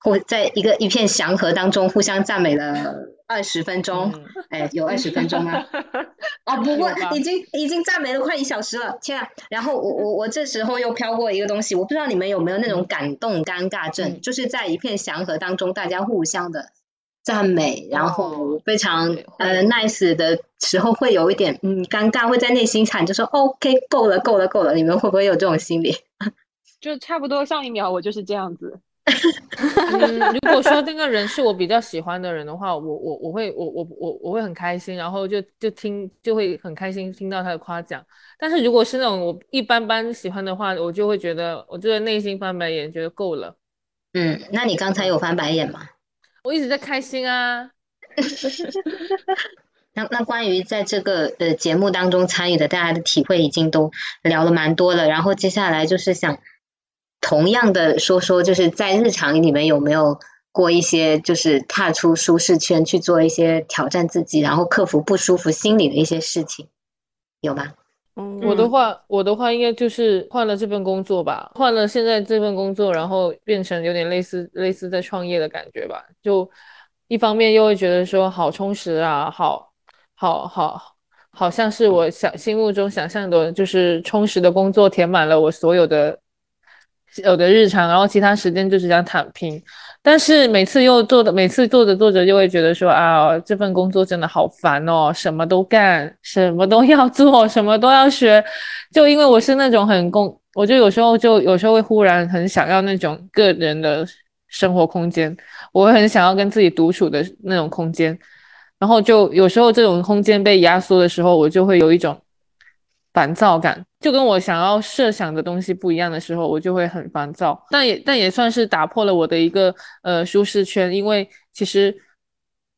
互在一个一片祥和当中互相赞美了二十分钟，哎，有二十分钟吗？哦，不过已经已经赞美了快一小时了，天啊！然后我我我这时候又飘过一个东西，我不知道你们有没有那种感动尴尬症，就是在一片祥和当中，大家互相的。赞美，然后非常呃 nice 的时候，会有一点嗯尴尬，会在内心喊就说 OK 够了够了够了，你们会不会有这种心理？就差不多上一秒我就是这样子。嗯，如果说那个人是我比较喜欢的人的话，我我我会我我我我会很开心，然后就就听就会很开心听到他的夸奖。但是如果是那种我一般般喜欢的话，我就会觉得我就得内心翻白眼，觉得够了。嗯，那你刚才有翻白眼吗？我一直在开心啊。那那关于在这个呃节目当中参与的大家的体会已经都聊了蛮多了，然后接下来就是想同样的说说，就是在日常里面有没有过一些就是踏出舒适圈去做一些挑战自己，然后克服不舒服心理的一些事情，有吗？我的话，我的话应该就是换了这份工作吧，换了现在这份工作，然后变成有点类似类似在创业的感觉吧。就一方面又会觉得说好充实啊，好，好好，好像是我想心目中想象的，就是充实的工作填满了我所有的。有的日常，然后其他时间就是想躺平，但是每次又做的，每次做着做着就会觉得说啊，这份工作真的好烦哦，什么都干，什么都要做，什么都要学，就因为我是那种很工，我就有时候就有时候会忽然很想要那种个人的生活空间，我会很想要跟自己独处的那种空间，然后就有时候这种空间被压缩的时候，我就会有一种。烦躁感就跟我想要设想的东西不一样的时候，我就会很烦躁。但也但也算是打破了我的一个呃舒适圈，因为其实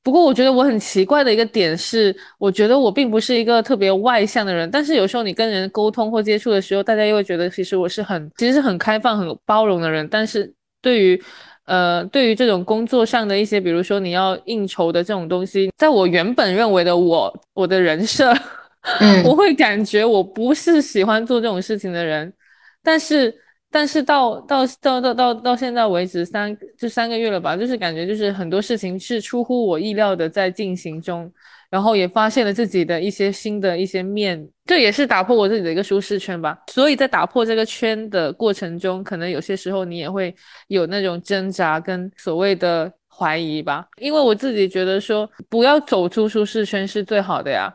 不过我觉得我很奇怪的一个点是，我觉得我并不是一个特别外向的人，但是有时候你跟人沟通或接触的时候，大家又会觉得其实我是很其实是很开放、很包容的人。但是对于呃对于这种工作上的一些，比如说你要应酬的这种东西，在我原本认为的我我的人设。我会感觉我不是喜欢做这种事情的人，但是但是到到到到到到现在为止三就三个月了吧，就是感觉就是很多事情是出乎我意料的在进行中，然后也发现了自己的一些新的一些面，这也是打破我自己的一个舒适圈吧。所以在打破这个圈的过程中，可能有些时候你也会有那种挣扎跟所谓的怀疑吧，因为我自己觉得说不要走出舒适圈是最好的呀。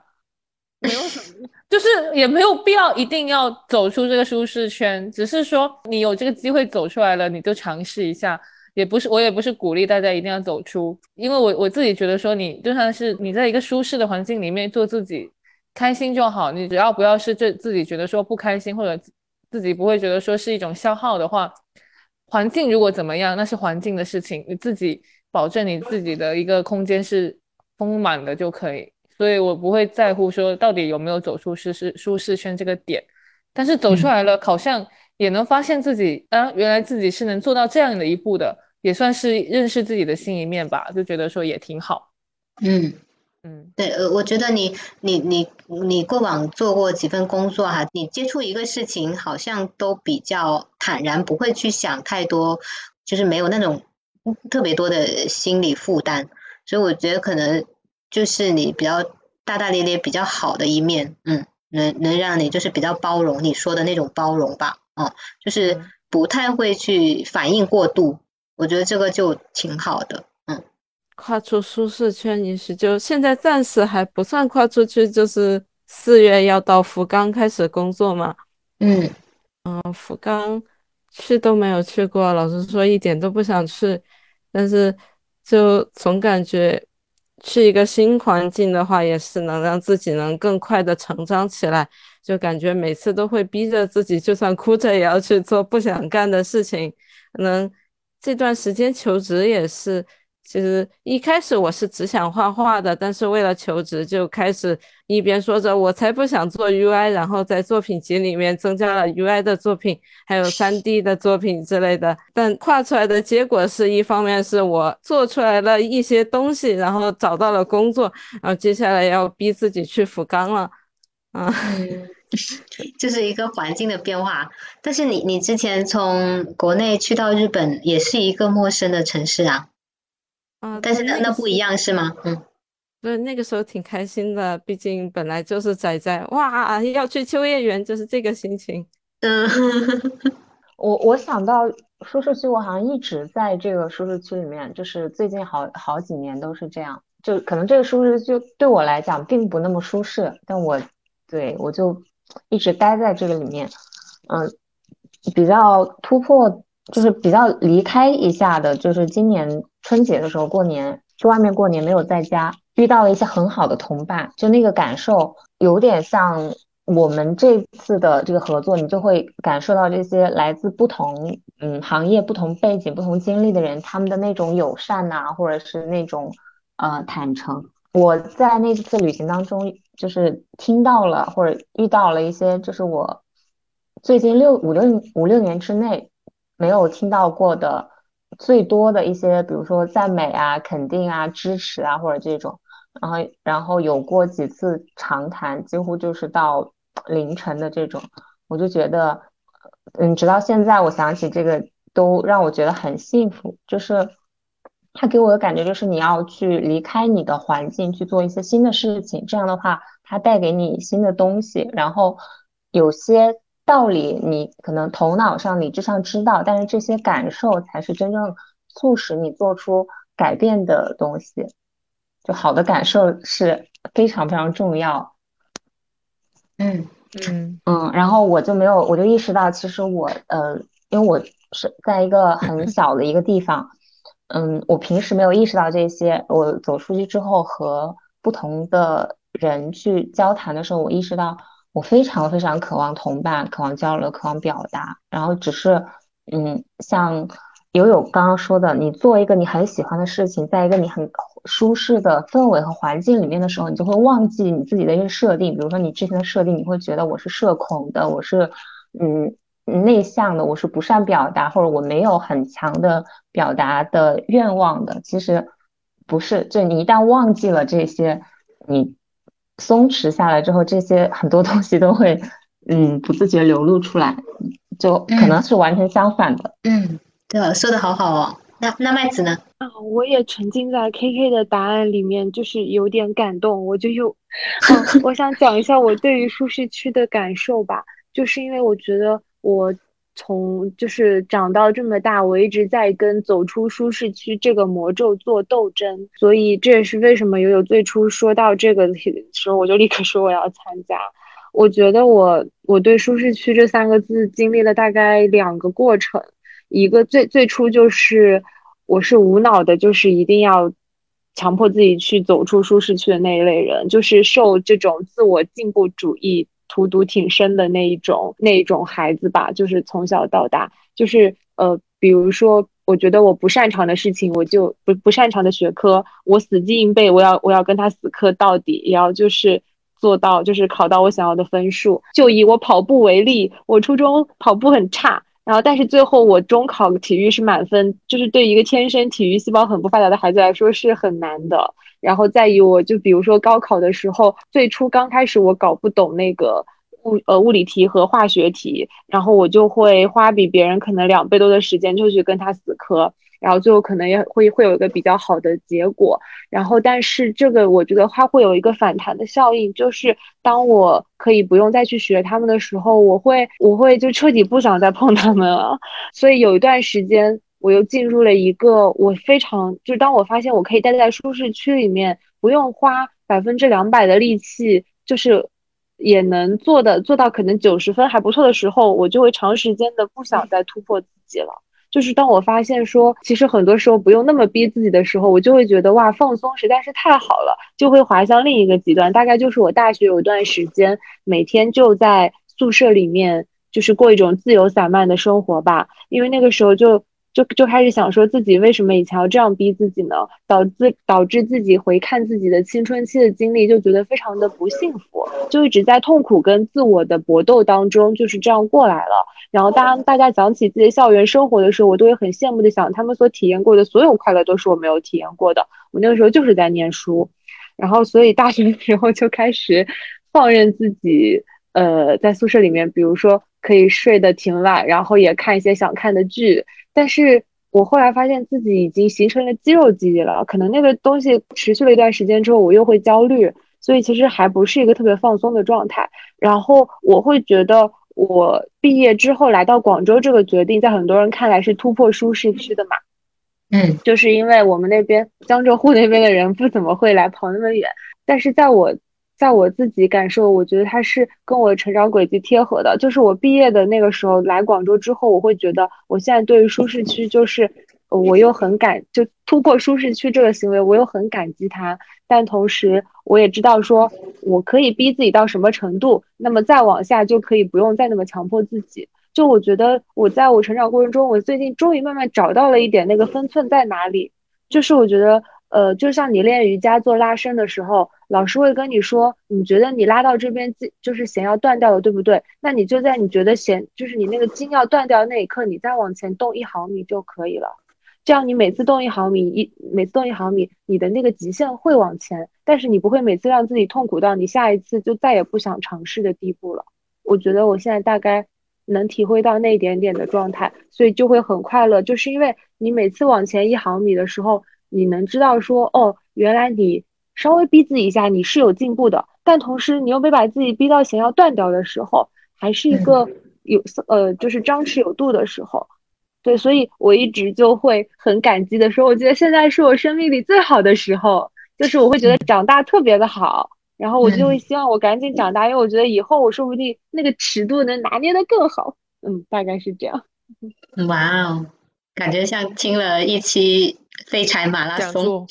没有什么，就是也没有必要一定要走出这个舒适圈，只是说你有这个机会走出来了，你就尝试一下。也不是，我也不是鼓励大家一定要走出，因为我我自己觉得说，你就算是你在一个舒适的环境里面做自己，开心就好。你只要不要是这自己觉得说不开心，或者自己不会觉得说是一种消耗的话，环境如果怎么样，那是环境的事情，你自己保证你自己的一个空间是丰满的就可以。所以我不会在乎说到底有没有走出舒适舒适圈这个点，但是走出来了，好像也能发现自己啊，原来自己是能做到这样的一步的，也算是认识自己的新一面吧，就觉得说也挺好。嗯嗯，对，呃，我觉得你你你你过往做过几份工作哈，你接触一个事情好像都比较坦然，不会去想太多，就是没有那种特别多的心理负担，所以我觉得可能。就是你比较大大咧咧、比较好的一面，嗯，能能让你就是比较包容，你说的那种包容吧，哦，就是不太会去反应过度，我觉得这个就挺好的，嗯。跨出舒适圈，也许就现在暂时还不算跨出去，就是四月要到福冈开始工作嘛，嗯嗯，福冈去都没有去过，老实说一点都不想去，但是就总感觉。去一个新环境的话，也是能让自己能更快的成长起来。就感觉每次都会逼着自己，就算哭着也要去做不想干的事情。能这段时间求职也是。其实一开始我是只想画画的，但是为了求职，就开始一边说着我才不想做 UI，然后在作品集里面增加了 UI 的作品，还有 3D 的作品之类的。但画出来的结果是一方面是我做出来了一些东西，然后找到了工作，然后接下来要逼自己去福冈了，啊，就是一个环境的变化。但是你你之前从国内去到日本，也是一个陌生的城市啊。啊，但是那那不一样是吗？嗯，对，那个时候挺开心的，毕竟本来就是仔仔，哇，要去秋叶原，就是这个心情。嗯，我我想到舒适区，我好像一直在这个舒适区里面，就是最近好好几年都是这样，就可能这个舒适区对我来讲并不那么舒适，但我对我就一直待在这个里面，嗯，比较突破。就是比较离开一下的，就是今年春节的时候过年去外面过年，没有在家，遇到了一些很好的同伴，就那个感受有点像我们这次的这个合作，你就会感受到这些来自不同嗯行业、不同背景、不同经历的人，他们的那种友善呐，或者是那种呃坦诚。我在那次旅行当中，就是听到了或者遇到了一些，就是我最近六五六五六年之内。没有听到过的最多的一些，比如说赞美啊、肯定啊、支持啊，或者这种，然后然后有过几次长谈，几乎就是到凌晨的这种，我就觉得，嗯，直到现在我想起这个，都让我觉得很幸福。就是他给我的感觉就是你要去离开你的环境，去做一些新的事情，这样的话，他带给你新的东西，然后有些。道理你可能头脑上、理智上知道，但是这些感受才是真正促使你做出改变的东西。就好的感受是非常非常重要。嗯嗯嗯，然后我就没有，我就意识到，其实我呃，因为我是在一个很小的一个地方，嗯，我平时没有意识到这些。我走出去之后，和不同的人去交谈的时候，我意识到。我非常非常渴望同伴，渴望交流，渴望表达。然后只是，嗯，像友友刚刚说的，你做一个你很喜欢的事情，在一个你很舒适的氛围和环境里面的时候，你就会忘记你自己的一些设定。比如说你之前的设定，你会觉得我是社恐的，我是嗯内向的，我是不善表达，或者我没有很强的表达的愿望的。其实不是，就你一旦忘记了这些，你。松弛下来之后，这些很多东西都会，嗯，不自觉流露出来，就可能是完全相反的。嗯，对，说的好好哦。那那麦子呢？啊，我也沉浸在 K K 的答案里面，就是有点感动，我就又，嗯，我想讲一下我对于舒适区的感受吧，就是因为我觉得我。从就是长到这么大，我一直在跟走出舒适区这个魔咒做斗争，所以这也是为什么悠悠最初说到这个的时候，我就立刻说我要参加。我觉得我我对舒适区这三个字经历了大概两个过程，一个最最初就是我是无脑的，就是一定要强迫自己去走出舒适区的那一类人，就是受这种自我进步主义。荼毒挺深的那一种那一种孩子吧，就是从小到大，就是呃，比如说，我觉得我不擅长的事情，我就不不擅长的学科，我死记硬背，我要我要跟他死磕到底，也要就是做到就是考到我想要的分数。就以我跑步为例，我初中跑步很差，然后但是最后我中考体育是满分，就是对一个天生体育细胞很不发达的孩子来说是很难的。然后再以我就比如说高考的时候，最初刚开始我搞不懂那个物呃物理题和化学题，然后我就会花比别人可能两倍多的时间就去跟他死磕，然后最后可能也会会有一个比较好的结果。然后但是这个我觉得它会有一个反弹的效应，就是当我可以不用再去学他们的时候，我会我会就彻底不想再碰他们了。所以有一段时间。我又进入了一个我非常，就是当我发现我可以待在舒适区里面，不用花百分之两百的力气，就是也能做的做到可能九十分还不错的时候，我就会长时间的不想再突破自己了。就是当我发现说，其实很多时候不用那么逼自己的时候，我就会觉得哇，放松实在是太好了，就会滑向另一个极端。大概就是我大学有一段时间，每天就在宿舍里面，就是过一种自由散漫的生活吧，因为那个时候就。就就开始想说自己为什么以前要这样逼自己呢？导致导致自己回看自己的青春期的经历，就觉得非常的不幸福，就一直在痛苦跟自我的搏斗当中，就是这样过来了。然后当大家讲起自己校园生活的时候，我都会很羡慕的想，他们所体验过的所有快乐都是我没有体验过的。我那个时候就是在念书，然后所以大学的时候就开始放任自己，呃，在宿舍里面，比如说可以睡得挺晚，然后也看一些想看的剧。但是我后来发现自己已经形成了肌肉记忆了，可能那个东西持续了一段时间之后，我又会焦虑，所以其实还不是一个特别放松的状态。然后我会觉得，我毕业之后来到广州这个决定，在很多人看来是突破舒适区的嘛，嗯，就是因为我们那边江浙沪那边的人不怎么会来跑那么远，但是在我。在我自己感受，我觉得它是跟我成长轨迹贴合的。就是我毕业的那个时候来广州之后，我会觉得我现在对于舒适区，就是我又很感，就突破舒适区这个行为，我又很感激它。但同时，我也知道说我可以逼自己到什么程度，那么再往下就可以不用再那么强迫自己。就我觉得我在我成长过程中，我最近终于慢慢找到了一点那个分寸在哪里。就是我觉得。呃，就像你练瑜伽做拉伸的时候，老师会跟你说，你觉得你拉到这边筋就是弦要断掉了，对不对？那你就在你觉得弦就是你那个筋要断掉那一刻，你再往前动一毫米就可以了。这样你每次动一毫米，一每次动一毫米，你的那个极限会往前，但是你不会每次让自己痛苦到你下一次就再也不想尝试的地步了。我觉得我现在大概能体会到那一点点的状态，所以就会很快乐，就是因为你每次往前一毫米的时候，你能知道说，哦，原来你稍微逼自己一下，你是有进步的，但同时你又没把自己逼到想要断掉的时候，还是一个有呃，就是张弛有度的时候。对，所以我一直就会很感激的说，我觉得现在是我生命里最好的时候，就是我会觉得长大特别的好。然后我就会希望我赶紧长大，因为我觉得以后我说不定那个尺度能拿捏的更好。嗯，大概是这样。哇哦，感觉像听了一期废柴马拉松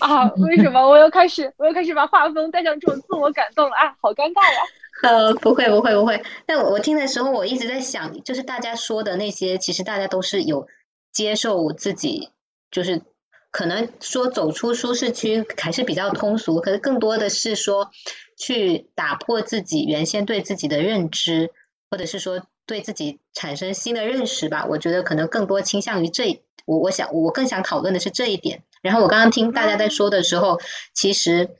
啊！为什么我又开始我又开始把画风带上这种自我感动了啊？好尴尬呀！呃，不会不会不会。但我我听的时候，我一直在想，就是大家说的那些，其实大家都是有接受自己，就是。可能说走出舒适区还是比较通俗，可是更多的是说去打破自己原先对自己的认知，或者是说对自己产生新的认识吧。我觉得可能更多倾向于这，我我想我更想讨论的是这一点。然后我刚刚听大家在说的时候，其实，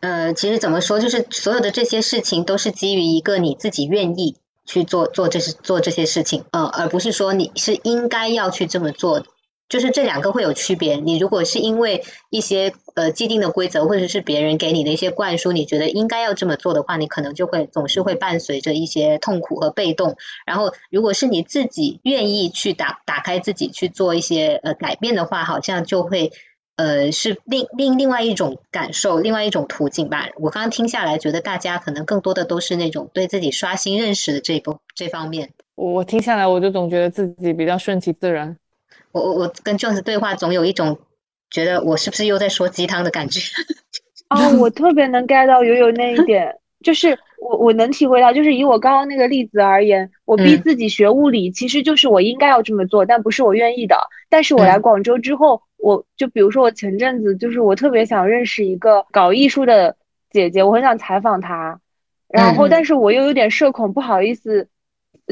呃，其实怎么说，就是所有的这些事情都是基于一个你自己愿意去做做这些做这些事情，呃，而不是说你是应该要去这么做。就是这两个会有区别。你如果是因为一些呃既定的规则，或者是别人给你的一些灌输，你觉得应该要这么做的话，你可能就会总是会伴随着一些痛苦和被动。然后，如果是你自己愿意去打打开自己去做一些呃改变的话，好像就会呃是另另另外一种感受，另外一种途径吧。我刚刚听下来，觉得大家可能更多的都是那种对自己刷新认识的这一部这方面。我听下来，我就总觉得自己比较顺其自然。我我我跟 Jones 对话，总有一种觉得我是不是又在说鸡汤的感觉。哦，我特别能 get 到悠悠那一点，就是我我能体会到，就是以我刚刚那个例子而言，我逼自己学物理，其实就是我应该要这么做，但不是我愿意的。但是我来广州之后，我就比如说我前阵子就是我特别想认识一个搞艺术的姐姐，我很想采访她，然后但是我又有点社恐，不好意思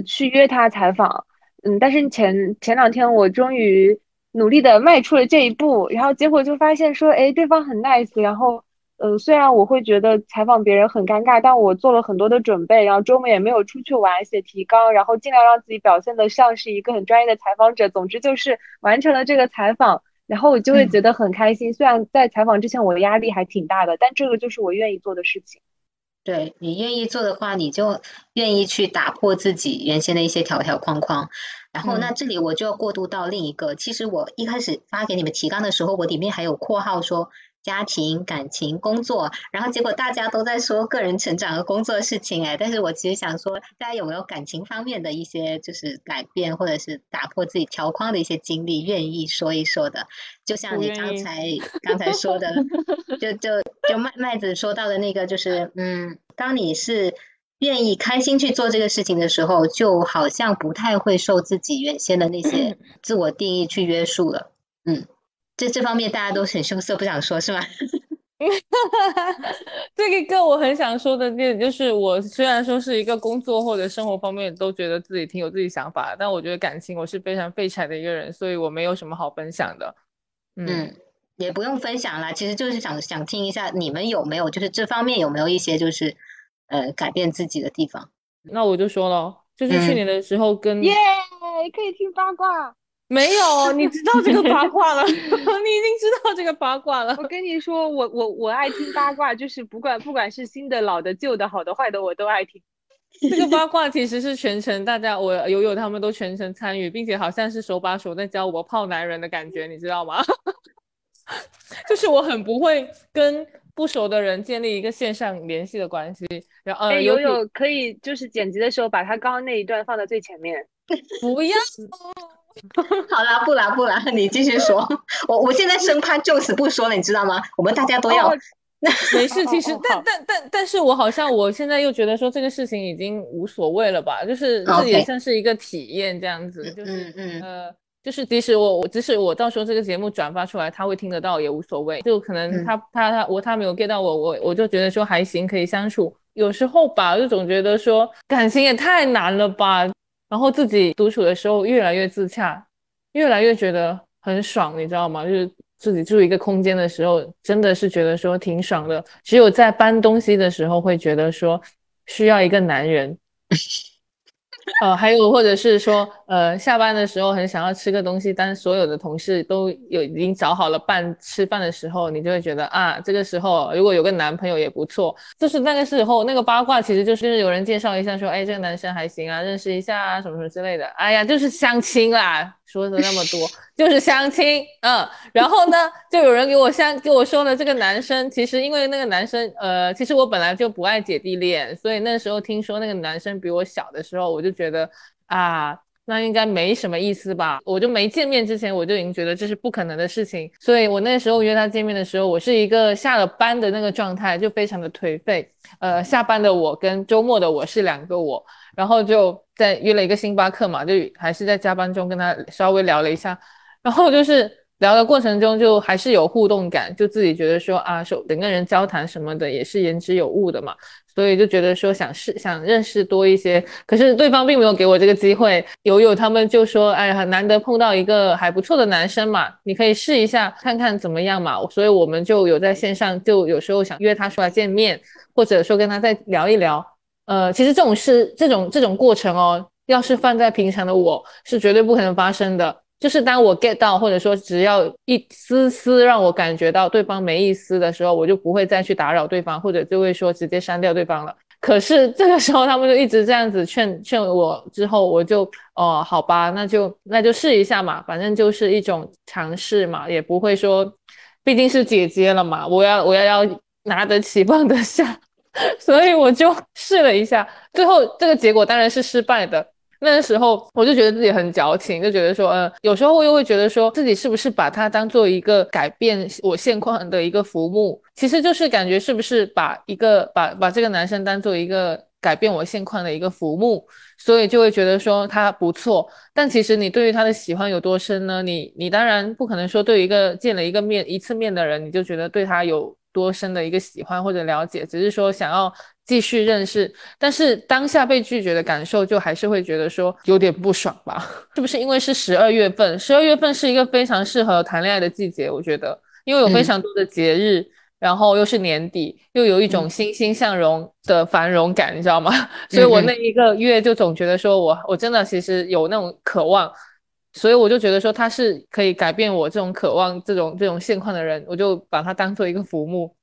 去约她采访。嗯，但是前前两天我终于努力的迈出了这一步，然后结果就发现说，哎，对方很 nice，然后，呃，虽然我会觉得采访别人很尴尬，但我做了很多的准备，然后周末也没有出去玩，写提纲，然后尽量让自己表现的像是一个很专业的采访者。总之就是完成了这个采访，然后我就会觉得很开心。虽然在采访之前我的压力还挺大的，但这个就是我愿意做的事情。对你愿意做的话，你就愿意去打破自己原先的一些条条框框。然后，那这里我就要过渡到另一个。其实我一开始发给你们提纲的时候，我里面还有括号说家庭、感情、工作。然后结果大家都在说个人成长和工作的事情，哎，但是我其实想说，大家有没有感情方面的一些就是改变，或者是打破自己条框的一些经历，愿意说一说的？就像你刚才 刚才说的，就就就麦麦子说到的那个，就是嗯，当你是愿意开心去做这个事情的时候，就好像不太会受自己原先的那些自我定义去约束了。嗯，这这方面大家都很羞涩，不想说是吗？这个我很想说的点就是，我虽然说是一个工作或者生活方面都觉得自己挺有自己想法，但我觉得感情我是非常废柴的一个人，所以我没有什么好分享的。嗯，也不用分享啦，其实就是想想听一下你们有没有，就是这方面有没有一些就是呃改变自己的地方。那我就说了，就是去年的时候跟耶，可以听八卦。没有，你知道这个八卦了，你已经知道这个八卦了。我跟你说，我我我爱听八卦，就是不管不管是新的、老的、旧的、好的、坏的，我都爱听。这个八卦其实是全程大家，我友友他们都全程参与，并且好像是手把手在教我泡男人的感觉，你知道吗？就是我很不会跟不熟的人建立一个线上联系的关系。然后，呃，友友可以就是剪辑的时候把他刚刚那一段放在最前面。不要。好啦，不啦不啦，你继续说。我我现在生怕就此不说了，你知道吗？我们大家都要。没事，其实，但但但但是我好像我现在又觉得说这个事情已经无所谓了吧？就是这也算是一个体验这样子，就是嗯呃，就是即使我我即使我到时候这个节目转发出来，他会听得到也无所谓。就可能他他他我他没有 get 到我，我我就觉得说还行，可以相处。有时候吧，就总觉得说感情也太难了吧。然后自己独处的时候越来越自洽，越来越觉得很爽，你知道吗？就是自己住一个空间的时候，真的是觉得说挺爽的。只有在搬东西的时候，会觉得说需要一个男人。呃，还有或者是说，呃，下班的时候很想要吃个东西，但是所有的同事都有已经找好了伴吃饭的时候，你就会觉得啊，这个时候如果有个男朋友也不错。就是那个时候那个八卦，其实就是有人介绍一下说，哎，这个男生还行啊，认识一下啊，什么什么之类的。哎呀，就是相亲啦，说的那么多，就是相亲。嗯，然后呢，就有人给我相给我说了，这个男生其实因为那个男生，呃，其实我本来就不爱姐弟恋，所以那时候听说那个男生比我小的时候，我就觉得啊，那应该没什么意思吧。我就没见面之前，我就已经觉得这是不可能的事情。所以我那时候约他见面的时候，我是一个下了班的那个状态，就非常的颓废。呃，下班的我跟周末的我是两个我，然后就在约了一个星巴克嘛，就还是在加班中跟他稍微聊了一下，然后就是聊的过程中就还是有互动感，就自己觉得说啊，手整个人交谈什么的也是言之有物的嘛。所以就觉得说想试想认识多一些，可是对方并没有给我这个机会。友友他们就说，哎，呀难得碰到一个还不错的男生嘛，你可以试一下看看怎么样嘛。所以我们就有在线上，就有时候想约他出来见面，或者说跟他再聊一聊。呃，其实这种事，这种这种过程哦，要是放在平常的我是绝对不可能发生的。就是当我 get 到，或者说只要一丝丝让我感觉到对方没意思的时候，我就不会再去打扰对方，或者就会说直接删掉对方了。可是这个时候他们就一直这样子劝劝我，之后我就哦，好吧，那就那就试一下嘛，反正就是一种尝试嘛，也不会说，毕竟是姐姐了嘛，我要我要要拿得起放得下，所以我就 试了一下，最后这个结果当然是失败的。那个时候我就觉得自己很矫情，就觉得说，嗯，有时候又会觉得说自己是不是把它当做一个改变我现况的一个浮木，其实就是感觉是不是把一个把把这个男生当做一个改变我现况的一个浮木，所以就会觉得说他不错。但其实你对于他的喜欢有多深呢？你你当然不可能说对一个见了一个面一次面的人，你就觉得对他有多深的一个喜欢或者了解，只是说想要。继续认识，但是当下被拒绝的感受，就还是会觉得说有点不爽吧？是不是因为是十二月份？十二月份是一个非常适合谈恋爱的季节，我觉得，因为有非常多的节日，然后又是年底，又有一种欣欣向荣的繁荣感，你知道吗？所以我那一个月就总觉得说我我真的其实有那种渴望，所以我就觉得说他是可以改变我这种渴望、这种这种现况的人，我就把他当做一个浮木。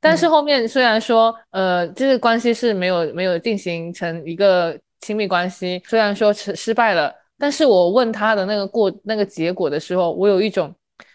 但是后面虽然说，呃，这个关系是没有没有进行成一个亲密关系，虽然说失失败了，但是我问他的那个过那个结果的时候，我有一种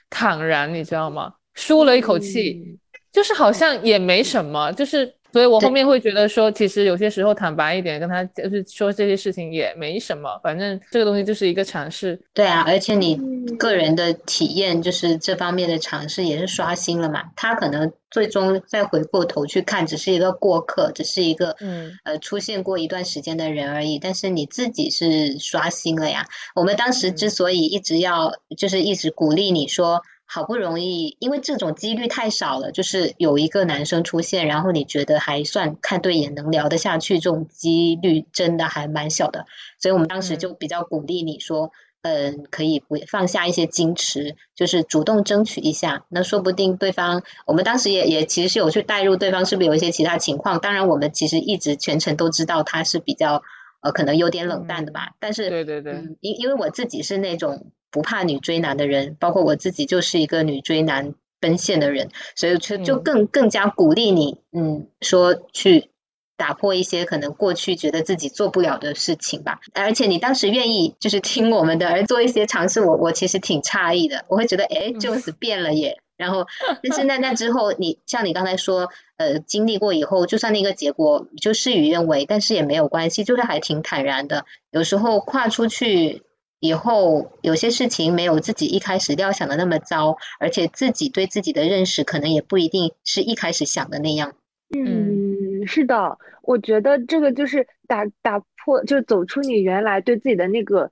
坦然，你知道吗？舒了一口气，就是好像也没什么，就是。所以我后面会觉得说，其实有些时候坦白一点，跟他就是说这些事情也没什么，反正这个东西就是一个尝试。对啊，而且你个人的体验就是这方面的尝试也是刷新了嘛。他可能最终再回过头去看，只是一个过客，只是一个嗯呃出现过一段时间的人而已。但是你自己是刷新了呀。我们当时之所以一直要就是一直鼓励你说。好不容易，因为这种几率太少了，就是有一个男生出现，然后你觉得还算看对眼，能聊得下去，这种几率真的还蛮小的。所以我们当时就比较鼓励你说，嗯，可以不放下一些矜持，就是主动争取一下。那说不定对方，我们当时也也其实是有去带入对方是不是有一些其他情况。当然，我们其实一直全程都知道他是比较呃可能有点冷淡的吧。但是对对对，因因为我自己是那种。不怕女追男的人，包括我自己就是一个女追男奔现的人，所以就就更更加鼓励你，嗯，说去打破一些可能过去觉得自己做不了的事情吧。而且你当时愿意就是听我们的而做一些尝试，我我其实挺诧异的，我会觉得哎，就此变了耶。然后，但是那那之后，你像你刚才说，呃，经历过以后，就算那个结果就事与愿违，但是也没有关系，就是还挺坦然的。有时候跨出去。以后有些事情没有自己一开始料想的那么糟，而且自己对自己的认识可能也不一定是一开始想的那样。嗯，是的，我觉得这个就是打打破，就走出你原来对自己的那个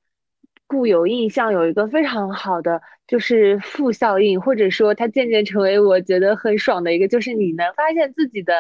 固有印象，有一个非常好的就是负效应，或者说它渐渐成为我觉得很爽的一个，就是你能发现自己的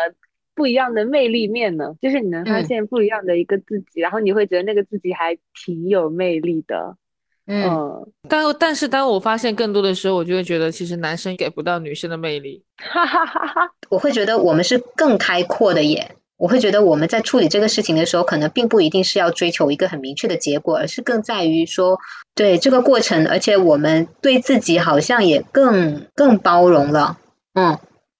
不一样的魅力面呢，就是你能发现不一样的一个自己，然后你会觉得那个自己还挺有魅力的。嗯，嗯，但但是当我发现更多的时候，我就会觉得其实男生给不到女生的魅力。哈哈哈哈，我会觉得我们是更开阔的耶。我会觉得我们在处理这个事情的时候，可能并不一定是要追求一个很明确的结果，而是更在于说，对这个过程，而且我们对自己好像也更更包容了。嗯，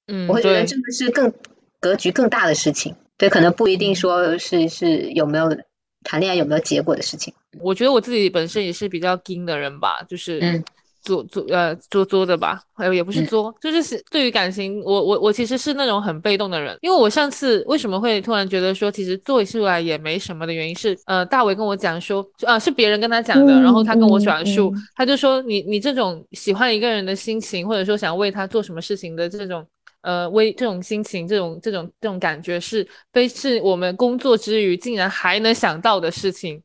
嗯，我会觉得这个是更格局更大的事情。对，可能不一定说是是有没有谈恋爱有没有结果的事情。我觉得我自己本身也是比较硬的人吧，就是嗯作作呃作作的吧，还有也不是嗯作，就是是对于感情，我我我其实是那种很被动的人，因为我上次为什么会突然觉得说其实做出来也没什么的原因是，呃，大伟跟我讲说，呃，是别人跟他讲的，然后他跟我转述，他就说你你这种喜欢一个人的心情，或者说想为他做什么事情的这种。呃，微这种心情，这种这种这种感觉是非是我们工作之余竟然还能想到的事情，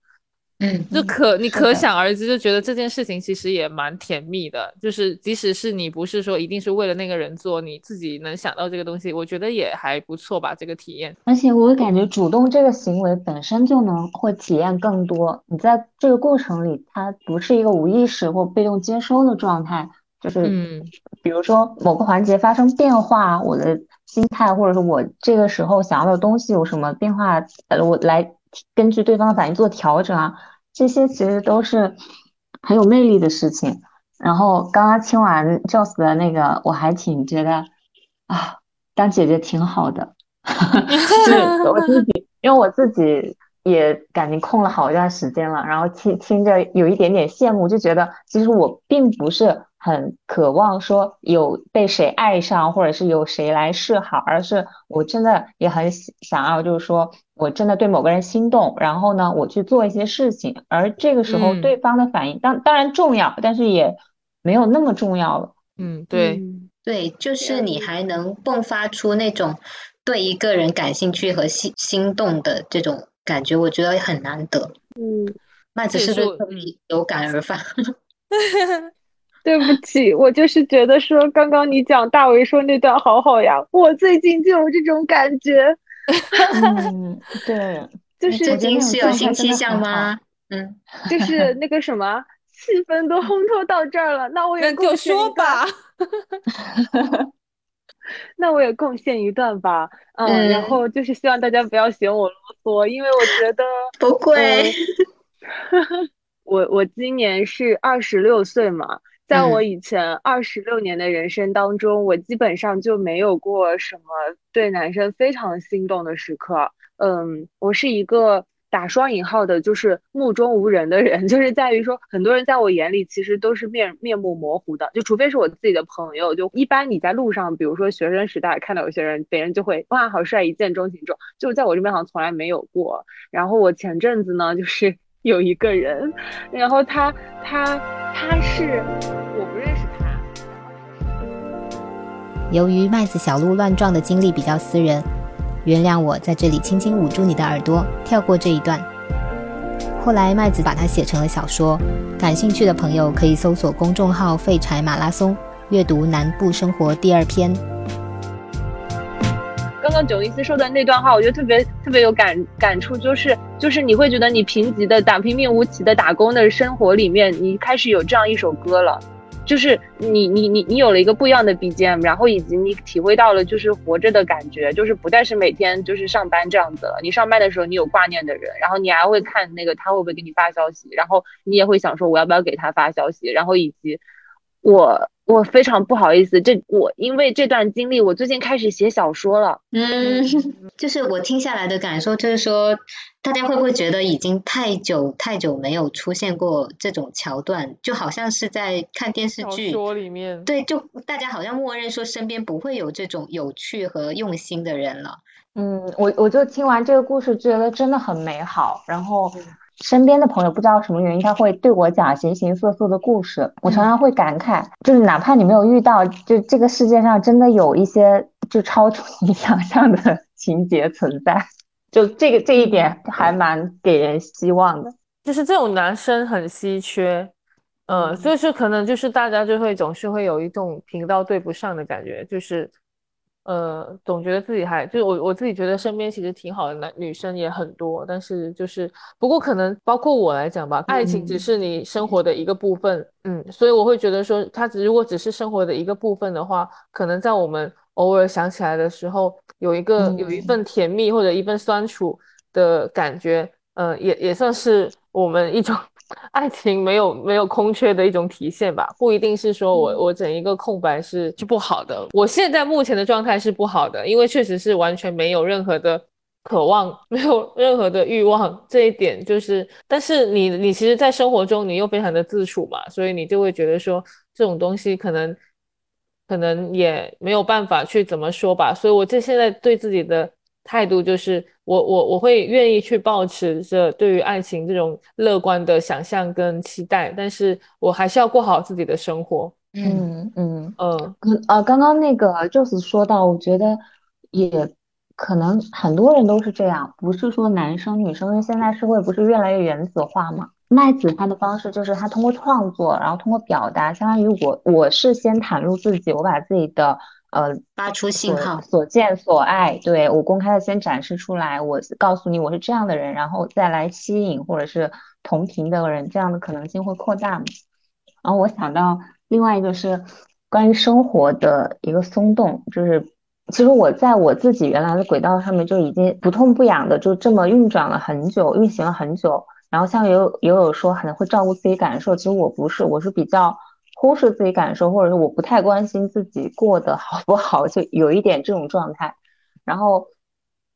嗯就可你可想而知，就觉得这件事情其实也蛮甜蜜的。就是即使是你不是说一定是为了那个人做，你自己能想到这个东西，我觉得也还不错吧，这个体验。而且我感觉主动这个行为本身就能会体验更多。你在这个过程里，它不是一个无意识或被动接收的状态，就是嗯比如说某个环节发生变化，我的心态或者是我这个时候想要的东西有什么变化，呃，我来根据对方的反应做调整啊，这些其实都是很有魅力的事情。然后刚刚听完 Joss 的那个，我还挺觉得啊，当姐姐挺好的。是我自己，因为我自己也感情空了好一段时间了，然后听听着有一点点羡慕，就觉得其实我并不是很渴望说有被谁爱上，或者是有谁来示好，而是我真的也很想要，就是说我真的对某个人心动，然后呢，我去做一些事情，而这个时候嗯对方的反应当当然重要，但是也没有那么重要了。嗯，对，嗯对，就是你嗯还能迸发出那种对一个人感兴趣和心心动的这种感觉，我觉得很难得。嗯，麦子是不是特别有感而发？对不起，我就是觉得说，刚刚你讲大为说那段好好呀，我最近就有这种感觉，嗯，对，就是最近是有新气象吗？嗯，就是那个什么，气氛都烘托到这儿了，那我也那就说段吧。那我也贡献一段吧，嗯，然嗯后就是希望大家不要嫌我啰嗦，因为我觉得，不会。我我今年是二十六岁嘛，在我嗯以前二十六年的人生当中，我基本上就没有过什么对男生非常心动的时刻。嗯，我是一个打双引号的，就是目中无人的人，就是在于说，很多人在我眼里其实都是面面目模糊的，就除非是我自己的朋友，就一般你在路上，比如说学生时代看到有些人，别人就会哇好帅，一见钟情这种，就在我这边好像从来没有过。然后我前阵子呢，就是有一个人，然后他他他是我不认识他，由于麦子小鹿乱撞的经历比较私人，原谅我在这里轻轻捂住你的耳朵，跳过这一段。后来麦子把它写成了小说，感兴趣的朋友可以搜索公众号“废柴马拉松”，阅读《南部生活》第二篇。刚刚九一四说的那段话，我觉得特别特别有感感触，就是就是你会觉得你贫瘠的打拼平无奇的打工的生活里面，你开始有这样一首歌了，就是你你你你有了一个不一样的 BGM，然后以及你体会到了就是活着的感觉，就是不再是每天就是上班这样子了。你上班的时候你有挂念的人，然后你还会看那个他会不会给你发消息，然后你也会想说我要不要给他发消息，然后以及我我非常不好意思，这我因为这段经历，我最近开始写小说了。嗯，就是我听下来的感受，就是说，大家会不会觉得已经太久太久没有出现过这种桥段，就好像是在看电视小剧，说里面，对，就大家好像默认说身边不会有这种有趣和用心的人了。嗯，我我就听完这个故事，觉得真的很美好。然后身边的朋友不知道什么原因，他会对我讲形形色色的故事，我常常会感慨，就是哪怕你没有遇到，就这个世界上真的有一些就超出你想象的情节存在，就这个这一点还蛮给人希望的。就是这种男生很稀缺，呃，所以说可能就是大家就会总是会有一种频道对不上的感觉，就是，呃，总觉得自己还就是我我自己觉得身边其实挺好的男女生也很多，但是就是不过可能包括我来讲吧，爱情只是你生活的一个部分，嗯，所以我会觉得说，它只如果只是生活的一个部分的话，可能在我们偶尔想起来的时候，有一个有一份甜蜜或者一份酸楚的感觉，呃，也也算是我们一种。爱情没有没有空缺的一种体现吧，不一定是说我我整一个空白是是不好的。我现在目前的状态是不好的，因为确实是完全没有任何的渴望，没有任何的欲望。这一点就是，但是你你其实，在生活中你又非常的自处嘛，所以你就会觉得说这种东西可能可能也没有办法去怎么说吧。所以我这现在对自己的。态度就是我我我会愿意去保持着对于爱情这种乐观的想象跟期待，但是我还是要过好自己的生活。嗯嗯嗯，呃，刚刚那个就是说到，我觉得也可能很多人都是这样，不是说男生女生，因为现在社会不是越来越原子化嘛。麦子他的方式就是他通过创作，然后通过表达，相当于我我是先袒露自己，我把自己的。呃，发出信号，所见所爱，对我公开的先展示出来，我告诉你我是这样的人，然后再来吸引或者是同频的人，这样的可能性会扩大嘛？然后我想到另外一个是关于生活的一个松动，就是其实我在我自己原来的轨道上面就已经不痛不痒的就这么运转了很久，运行了很久。然后像有也有说可能会照顾自己感受，其实我不是，我是比较。忽视自己感受，或者是我不太关心自己过得好不好，就有一点这种状态。然后，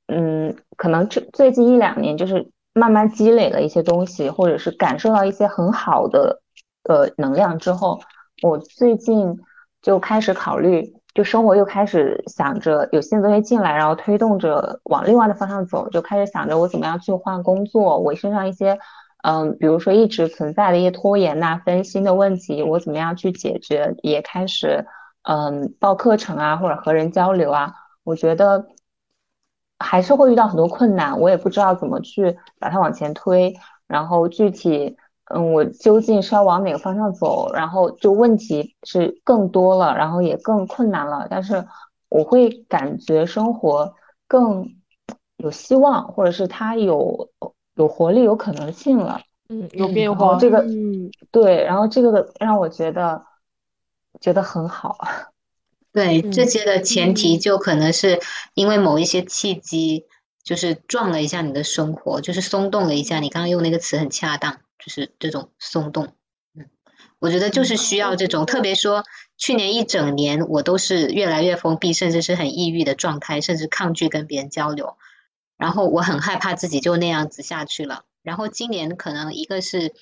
嗯，可能这最近一两年就是慢慢积累了一些东西，或者是感受到一些很好的呃能量之后，我最近就开始考虑，就生活又开始想着有新的东西进来，然后推动着往另外的方向走，就开始想着我怎么样去换工作，我身上一些。嗯，比如说一直存在的一些拖延呐、分心的问题，我怎么样去解决？也开始嗯报课程啊，或者和人交流啊。我觉得还是会遇到很多困难，我也不知道怎么去把它往前推。然后具体嗯，我究竟是要往哪个方向走？然后就问题是更多了，然后也更困难了。但是我会感觉生活更有希望，或者是它有。有活力，有可能性了，嗯，有变化。这个，嗯，对，然后这个让我觉得觉得很好。对，这些的前提就可能是因为某一些契机，就是撞了一下你的生活，就是松动了一下。你刚刚用那个词很恰当，就是这种松动。嗯，我觉得就是需要这种，特别说去年一整年我都是越来越封闭，甚至是很抑郁的状态，甚至抗拒跟别人交流。然后我很害怕自己就那样子下去了。然后今年可能一个是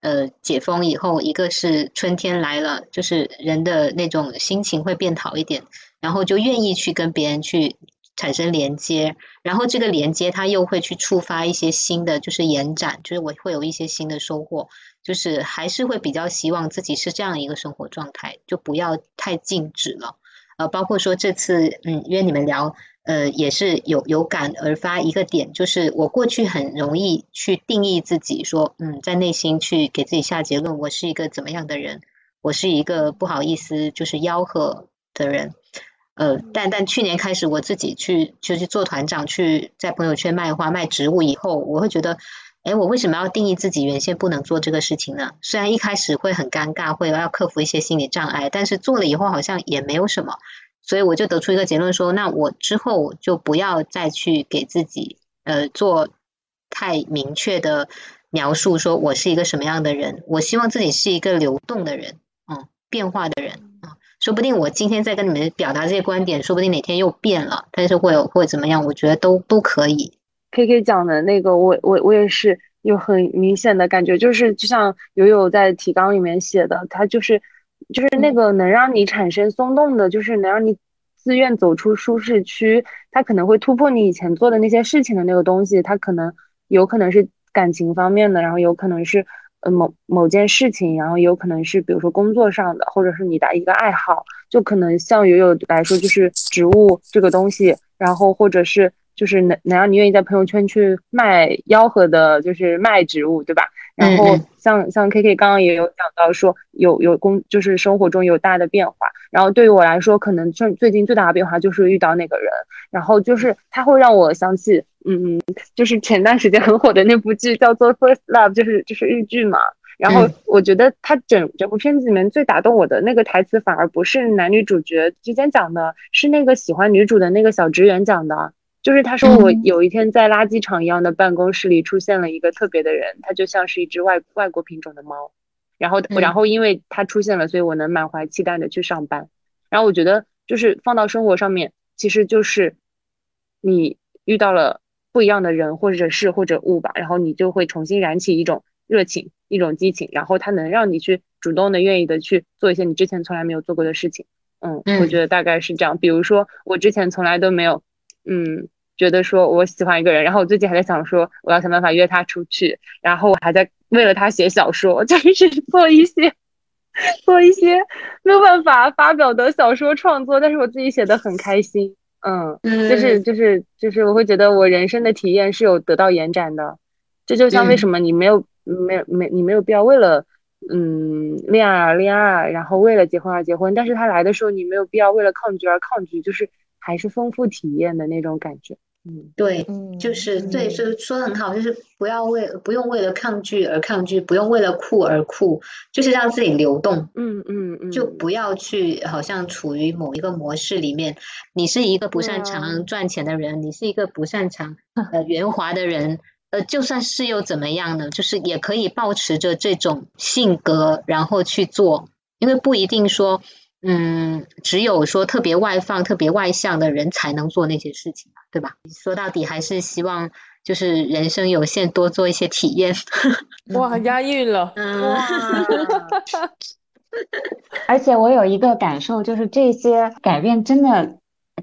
呃解封以后，一个是春天来了，就是人的那种心情会变好一点，然后就愿意去跟别人去产生连接。然后这个连接它又会去触发一些新的，就是延展，就是我会有一些新的收获。就是还是会比较希望自己是这样一个生活状态，就不要太静止了。呃，包括说这次嗯约你们聊。呃，也是有有感而发一个点，就是我过去很容易去定义自己，说，嗯，在内心去给自己下结论，我是一个怎么样的人，我是一个不好意思就是吆喝的人，呃，但但去年开始我自己去就是做团长，去在朋友圈卖花卖植物以后，我会觉得，哎，我为什么要定义自己原先不能做这个事情呢？虽然一开始会很尴尬，会要克服一些心理障碍，但是做了以后好像也没有什么。所以我就得出一个结论说，那我之后就不要再去给自己呃做太明确的描述，说我是一个什么样的人。我希望自己是一个流动的人，嗯，变化的人啊。说不定我今天在跟你们表达这些观点，说不定哪天又变了，但是会有会怎么样？我觉得都都可以。K K 讲的那个，我我我也是有很明显的感觉，就是就像友友在提纲里面写的，他就是。就是那个能让你产生松动的，就是能让你自愿走出舒适区，它可能会突破你以前做的那些事情的那个东西，它可能有可能是感情方面的，然后有可能是呃某某件事情，然后有可能是比如说工作上的，或者是你的一个爱好，就可能像友友来说就是植物这个东西，然后或者是就是能能让你愿意在朋友圈去卖吆喝的，就是卖植物，对吧？然后像像 K K 刚刚也有讲到说有有工就是生活中有大的变化，然后对于我来说，可能最最近最大的变化就是遇到那个人，然后就是他会让我想起，嗯，就是前段时间很火的那部剧叫做 First Love，就是就是日剧嘛。然后我觉得他整整部片子里面最打动我的那个台词，反而不是男女主角之间讲的，是那个喜欢女主的那个小职员讲的。就是他说我有一天在垃圾场一样的办公室里出现了一个特别的人，他就像是一只外外国品种的猫。然后然后因为他出现了，所以我能满怀期待的去上班。然后我觉得就是放到生活上面，其实就是你遇到了不一样的人或者是或者物吧，然后你就会重新燃起一种热情。一种激情，然后它能让你去主动的、愿意的去做一些你之前从来没有做过的事情。嗯，我觉得大概是这样。比如说，我之前从来都没有，嗯，觉得说我喜欢一个人，然后我最近还在想说，我要想办法约他出去，然后我还在为了他写小说，就是做一些做一些没有办法发表的小说创作，但是我自己写的很开心。嗯，就是就是就是我会觉得我人生的体验是有得到延展的。这就像为什么你没有。没有没，你没有必要为了嗯恋爱而恋爱，然后为了结婚而结婚。但是他来的时候，你没有必要为了抗拒而抗拒，就是还是丰富体验的那种感觉。嗯，对，就是对，说说的很好，就是不要为不用为了抗拒而抗拒，不用为了酷而酷，就是让自己流动。嗯嗯嗯，就不要去好像处于某一个模式里面。你是一个不擅长赚钱的人，你是一个不擅长 呃圆滑的人。呃，就算是又怎么样呢？就是也可以保持着这种性格，然后去做，因为不一定说，嗯，只有说特别外放、特别外向的人才能做那些事情对吧？说到底还是希望，就是人生有限，多做一些体验。哇，押韵了！哇，而且我有一个感受，就是这些改变真的。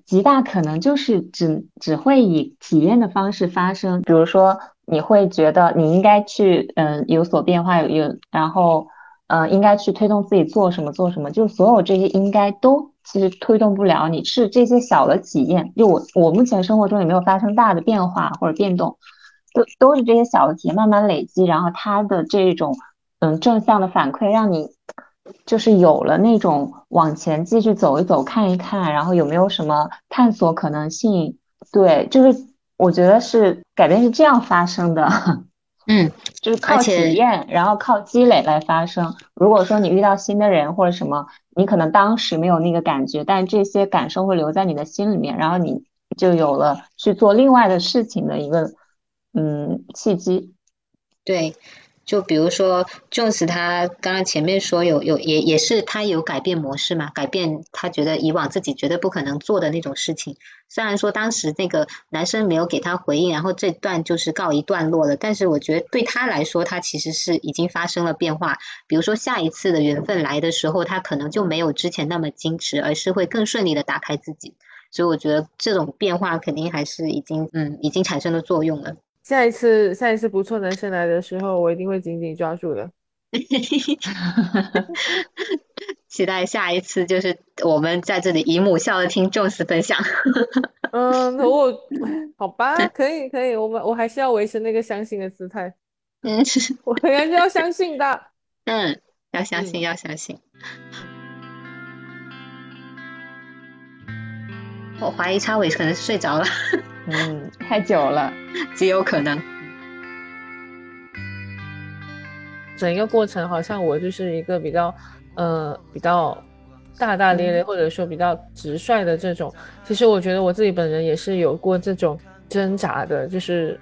极大可能就是只只会以体验的方式发生，比如说你会觉得你应该去嗯有所变化，有有然后嗯应该去推动自己做什么做什么，就所有这些应该都其实推动不了你，是这些小的体验，就我我目前生活中也没有发生大的变化或者变动，都都是这些小的体验慢慢累积，然后它的这种嗯正向的反馈让你。就是有了那种往前继续走一走，看一看，然后有没有什么探索可能性？对，就是我觉得是改变是这样发生的。嗯，就是靠体验，然后靠积累来发生。如果说你遇到新的人或者什么，你可能当时没有那个感觉，但这些感受会留在你的心里面，然后你就有了去做另外的事情的一个嗯契机。对。就比如说，Jones 他刚刚前面说有有也也是他有改变模式嘛，改变他觉得以往自己绝对不可能做的那种事情。虽然说当时那个男生没有给他回应，然后这段就是告一段落了，但是我觉得对他来说，他其实是已经发生了变化。比如说下一次的缘分来的时候，他可能就没有之前那么矜持，而是会更顺利的打开自己。所以我觉得这种变化肯定还是已经嗯已经产生了作用了。下一次，下一次不错男生来的时候，我一定会紧紧抓住的。期待下一次，就是我们在这里以母校的听众式分享。嗯，我好吧，可以可以，我们我还是要维持那个相信的姿态。嗯，我还是要相信的。嗯，要相信，要相信。我怀疑叉尾可能是睡着了。嗯，太久了，极有可能。整个过程好像我就是一个比较，呃，比较大大咧咧或者说比较直率的这种。其实我觉得我自己本人也是有过这种挣扎的，就是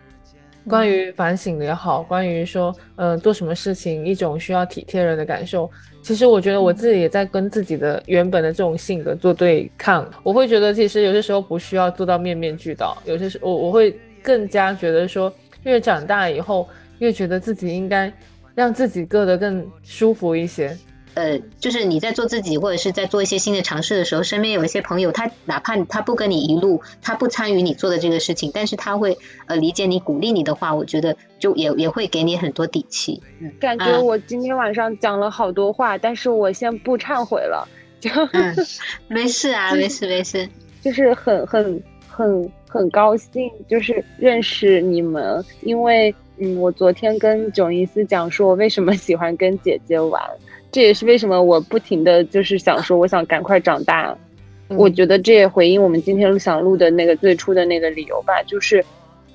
关于反省的也好，关于说，嗯，做什么事情一种需要体贴人的感受。其实我觉得我自己也在跟自己的原本的这种性格做对抗。我会觉得其实有些时候不需要做到面面俱到，有些时我我会更加觉得说，越长大以后越觉得自己应该让自己过得更舒服一些。呃，就是你在做自己，或者是在做一些新的尝试的时候，身边有一些朋友，他哪怕他不跟你一路，他不参与你做的这个事情，但是他会呃理解你、鼓励你的话，我觉得就也也会给你很多底气。感觉我今天晚上讲了好多话，但是我先不忏悔了，就没事啊，没事没事，就是很很很很高兴，就是认识你们，因为嗯，我昨天跟囧伊斯讲说，我为什么喜欢跟姐姐玩，这也是为什么我不停的就是想说，我想赶快长大。我觉得这也回应我们今天想录的那个最初的那个理由吧，就是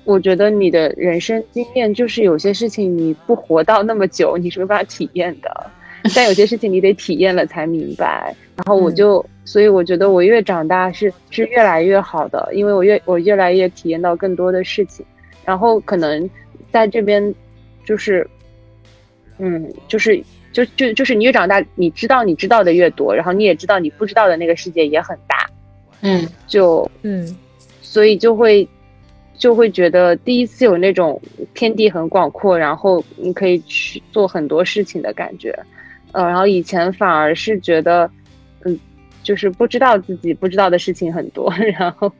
我觉得你的人生经验，就是有些事情你不活到那么久，你是没办法体验的，但有些事情你得体验了才明白。然后我就，所以我觉得我越长大是是越来越好的，因为我越我越来越体验到更多的事情，然后可能在这边就是，嗯，就是。就就就是你越长大，你知道你知道的越多，然后你也知道你不知道的那个世界也很大，嗯，就嗯，所以就会就会觉得第一次有那种天地很广阔，然后你可以去做很多事情的感觉，呃，然后以前反而是觉得，嗯，就是不知道自己不知道的事情很多，然后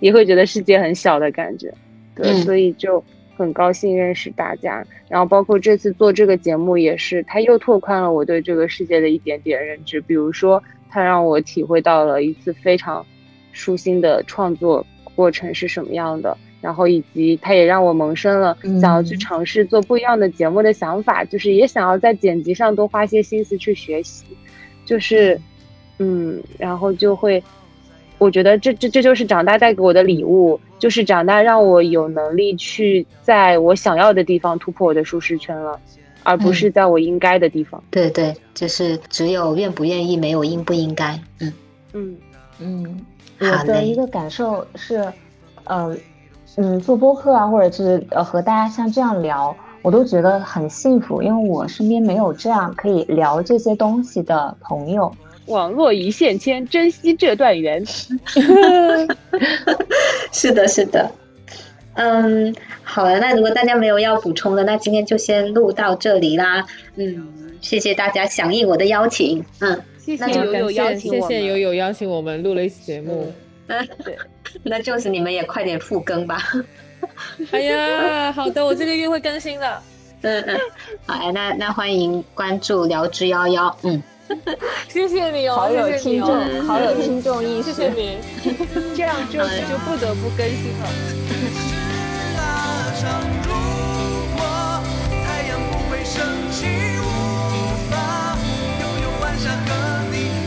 也会觉得世界很小的感觉，对，所以就。很高兴认识大家，然后包括这次做这个节目也是，它又拓宽了我对这个世界的一点点认知。比如说，它让我体会到了一次非常舒心的创作过程是什么样的，然后以及它也让我萌生了想要去尝试做不一样的节目的想法，就是也想要在剪辑上多花些心思去学习，就是嗯，然后就会。我觉得这这这就是长大带给我的礼物，就是长大让我有能力去在我想要的地方突破我的舒适圈了，而不是在我应该的地方。对对，就是只有愿不愿意，没有应不应该。嗯嗯嗯，我的一个感受是，呃嗯，做播客啊，或者是呃和大家像这样聊，我都觉得很幸福，因为我身边没有这样可以聊这些东西的朋友。网络一线牵，珍惜这段缘。是的，是的。嗯，好了，那如果大家没有要补充的，那今天就先录到这里啦。嗯，谢谢大家响应我的邀请。嗯，谢谢友友邀请我，谢谢友友邀请我们录了一期节目。嗯，对，那就是你们也快点复更吧。哎呀，好的，我这个月会更新的。嗯嗯，好，那那欢迎关注聊之夭夭。嗯。谢谢你哦，好有听众，谢哦、好有听众意识，谢谢你。这样就就不得不更新了。无法拥有和你。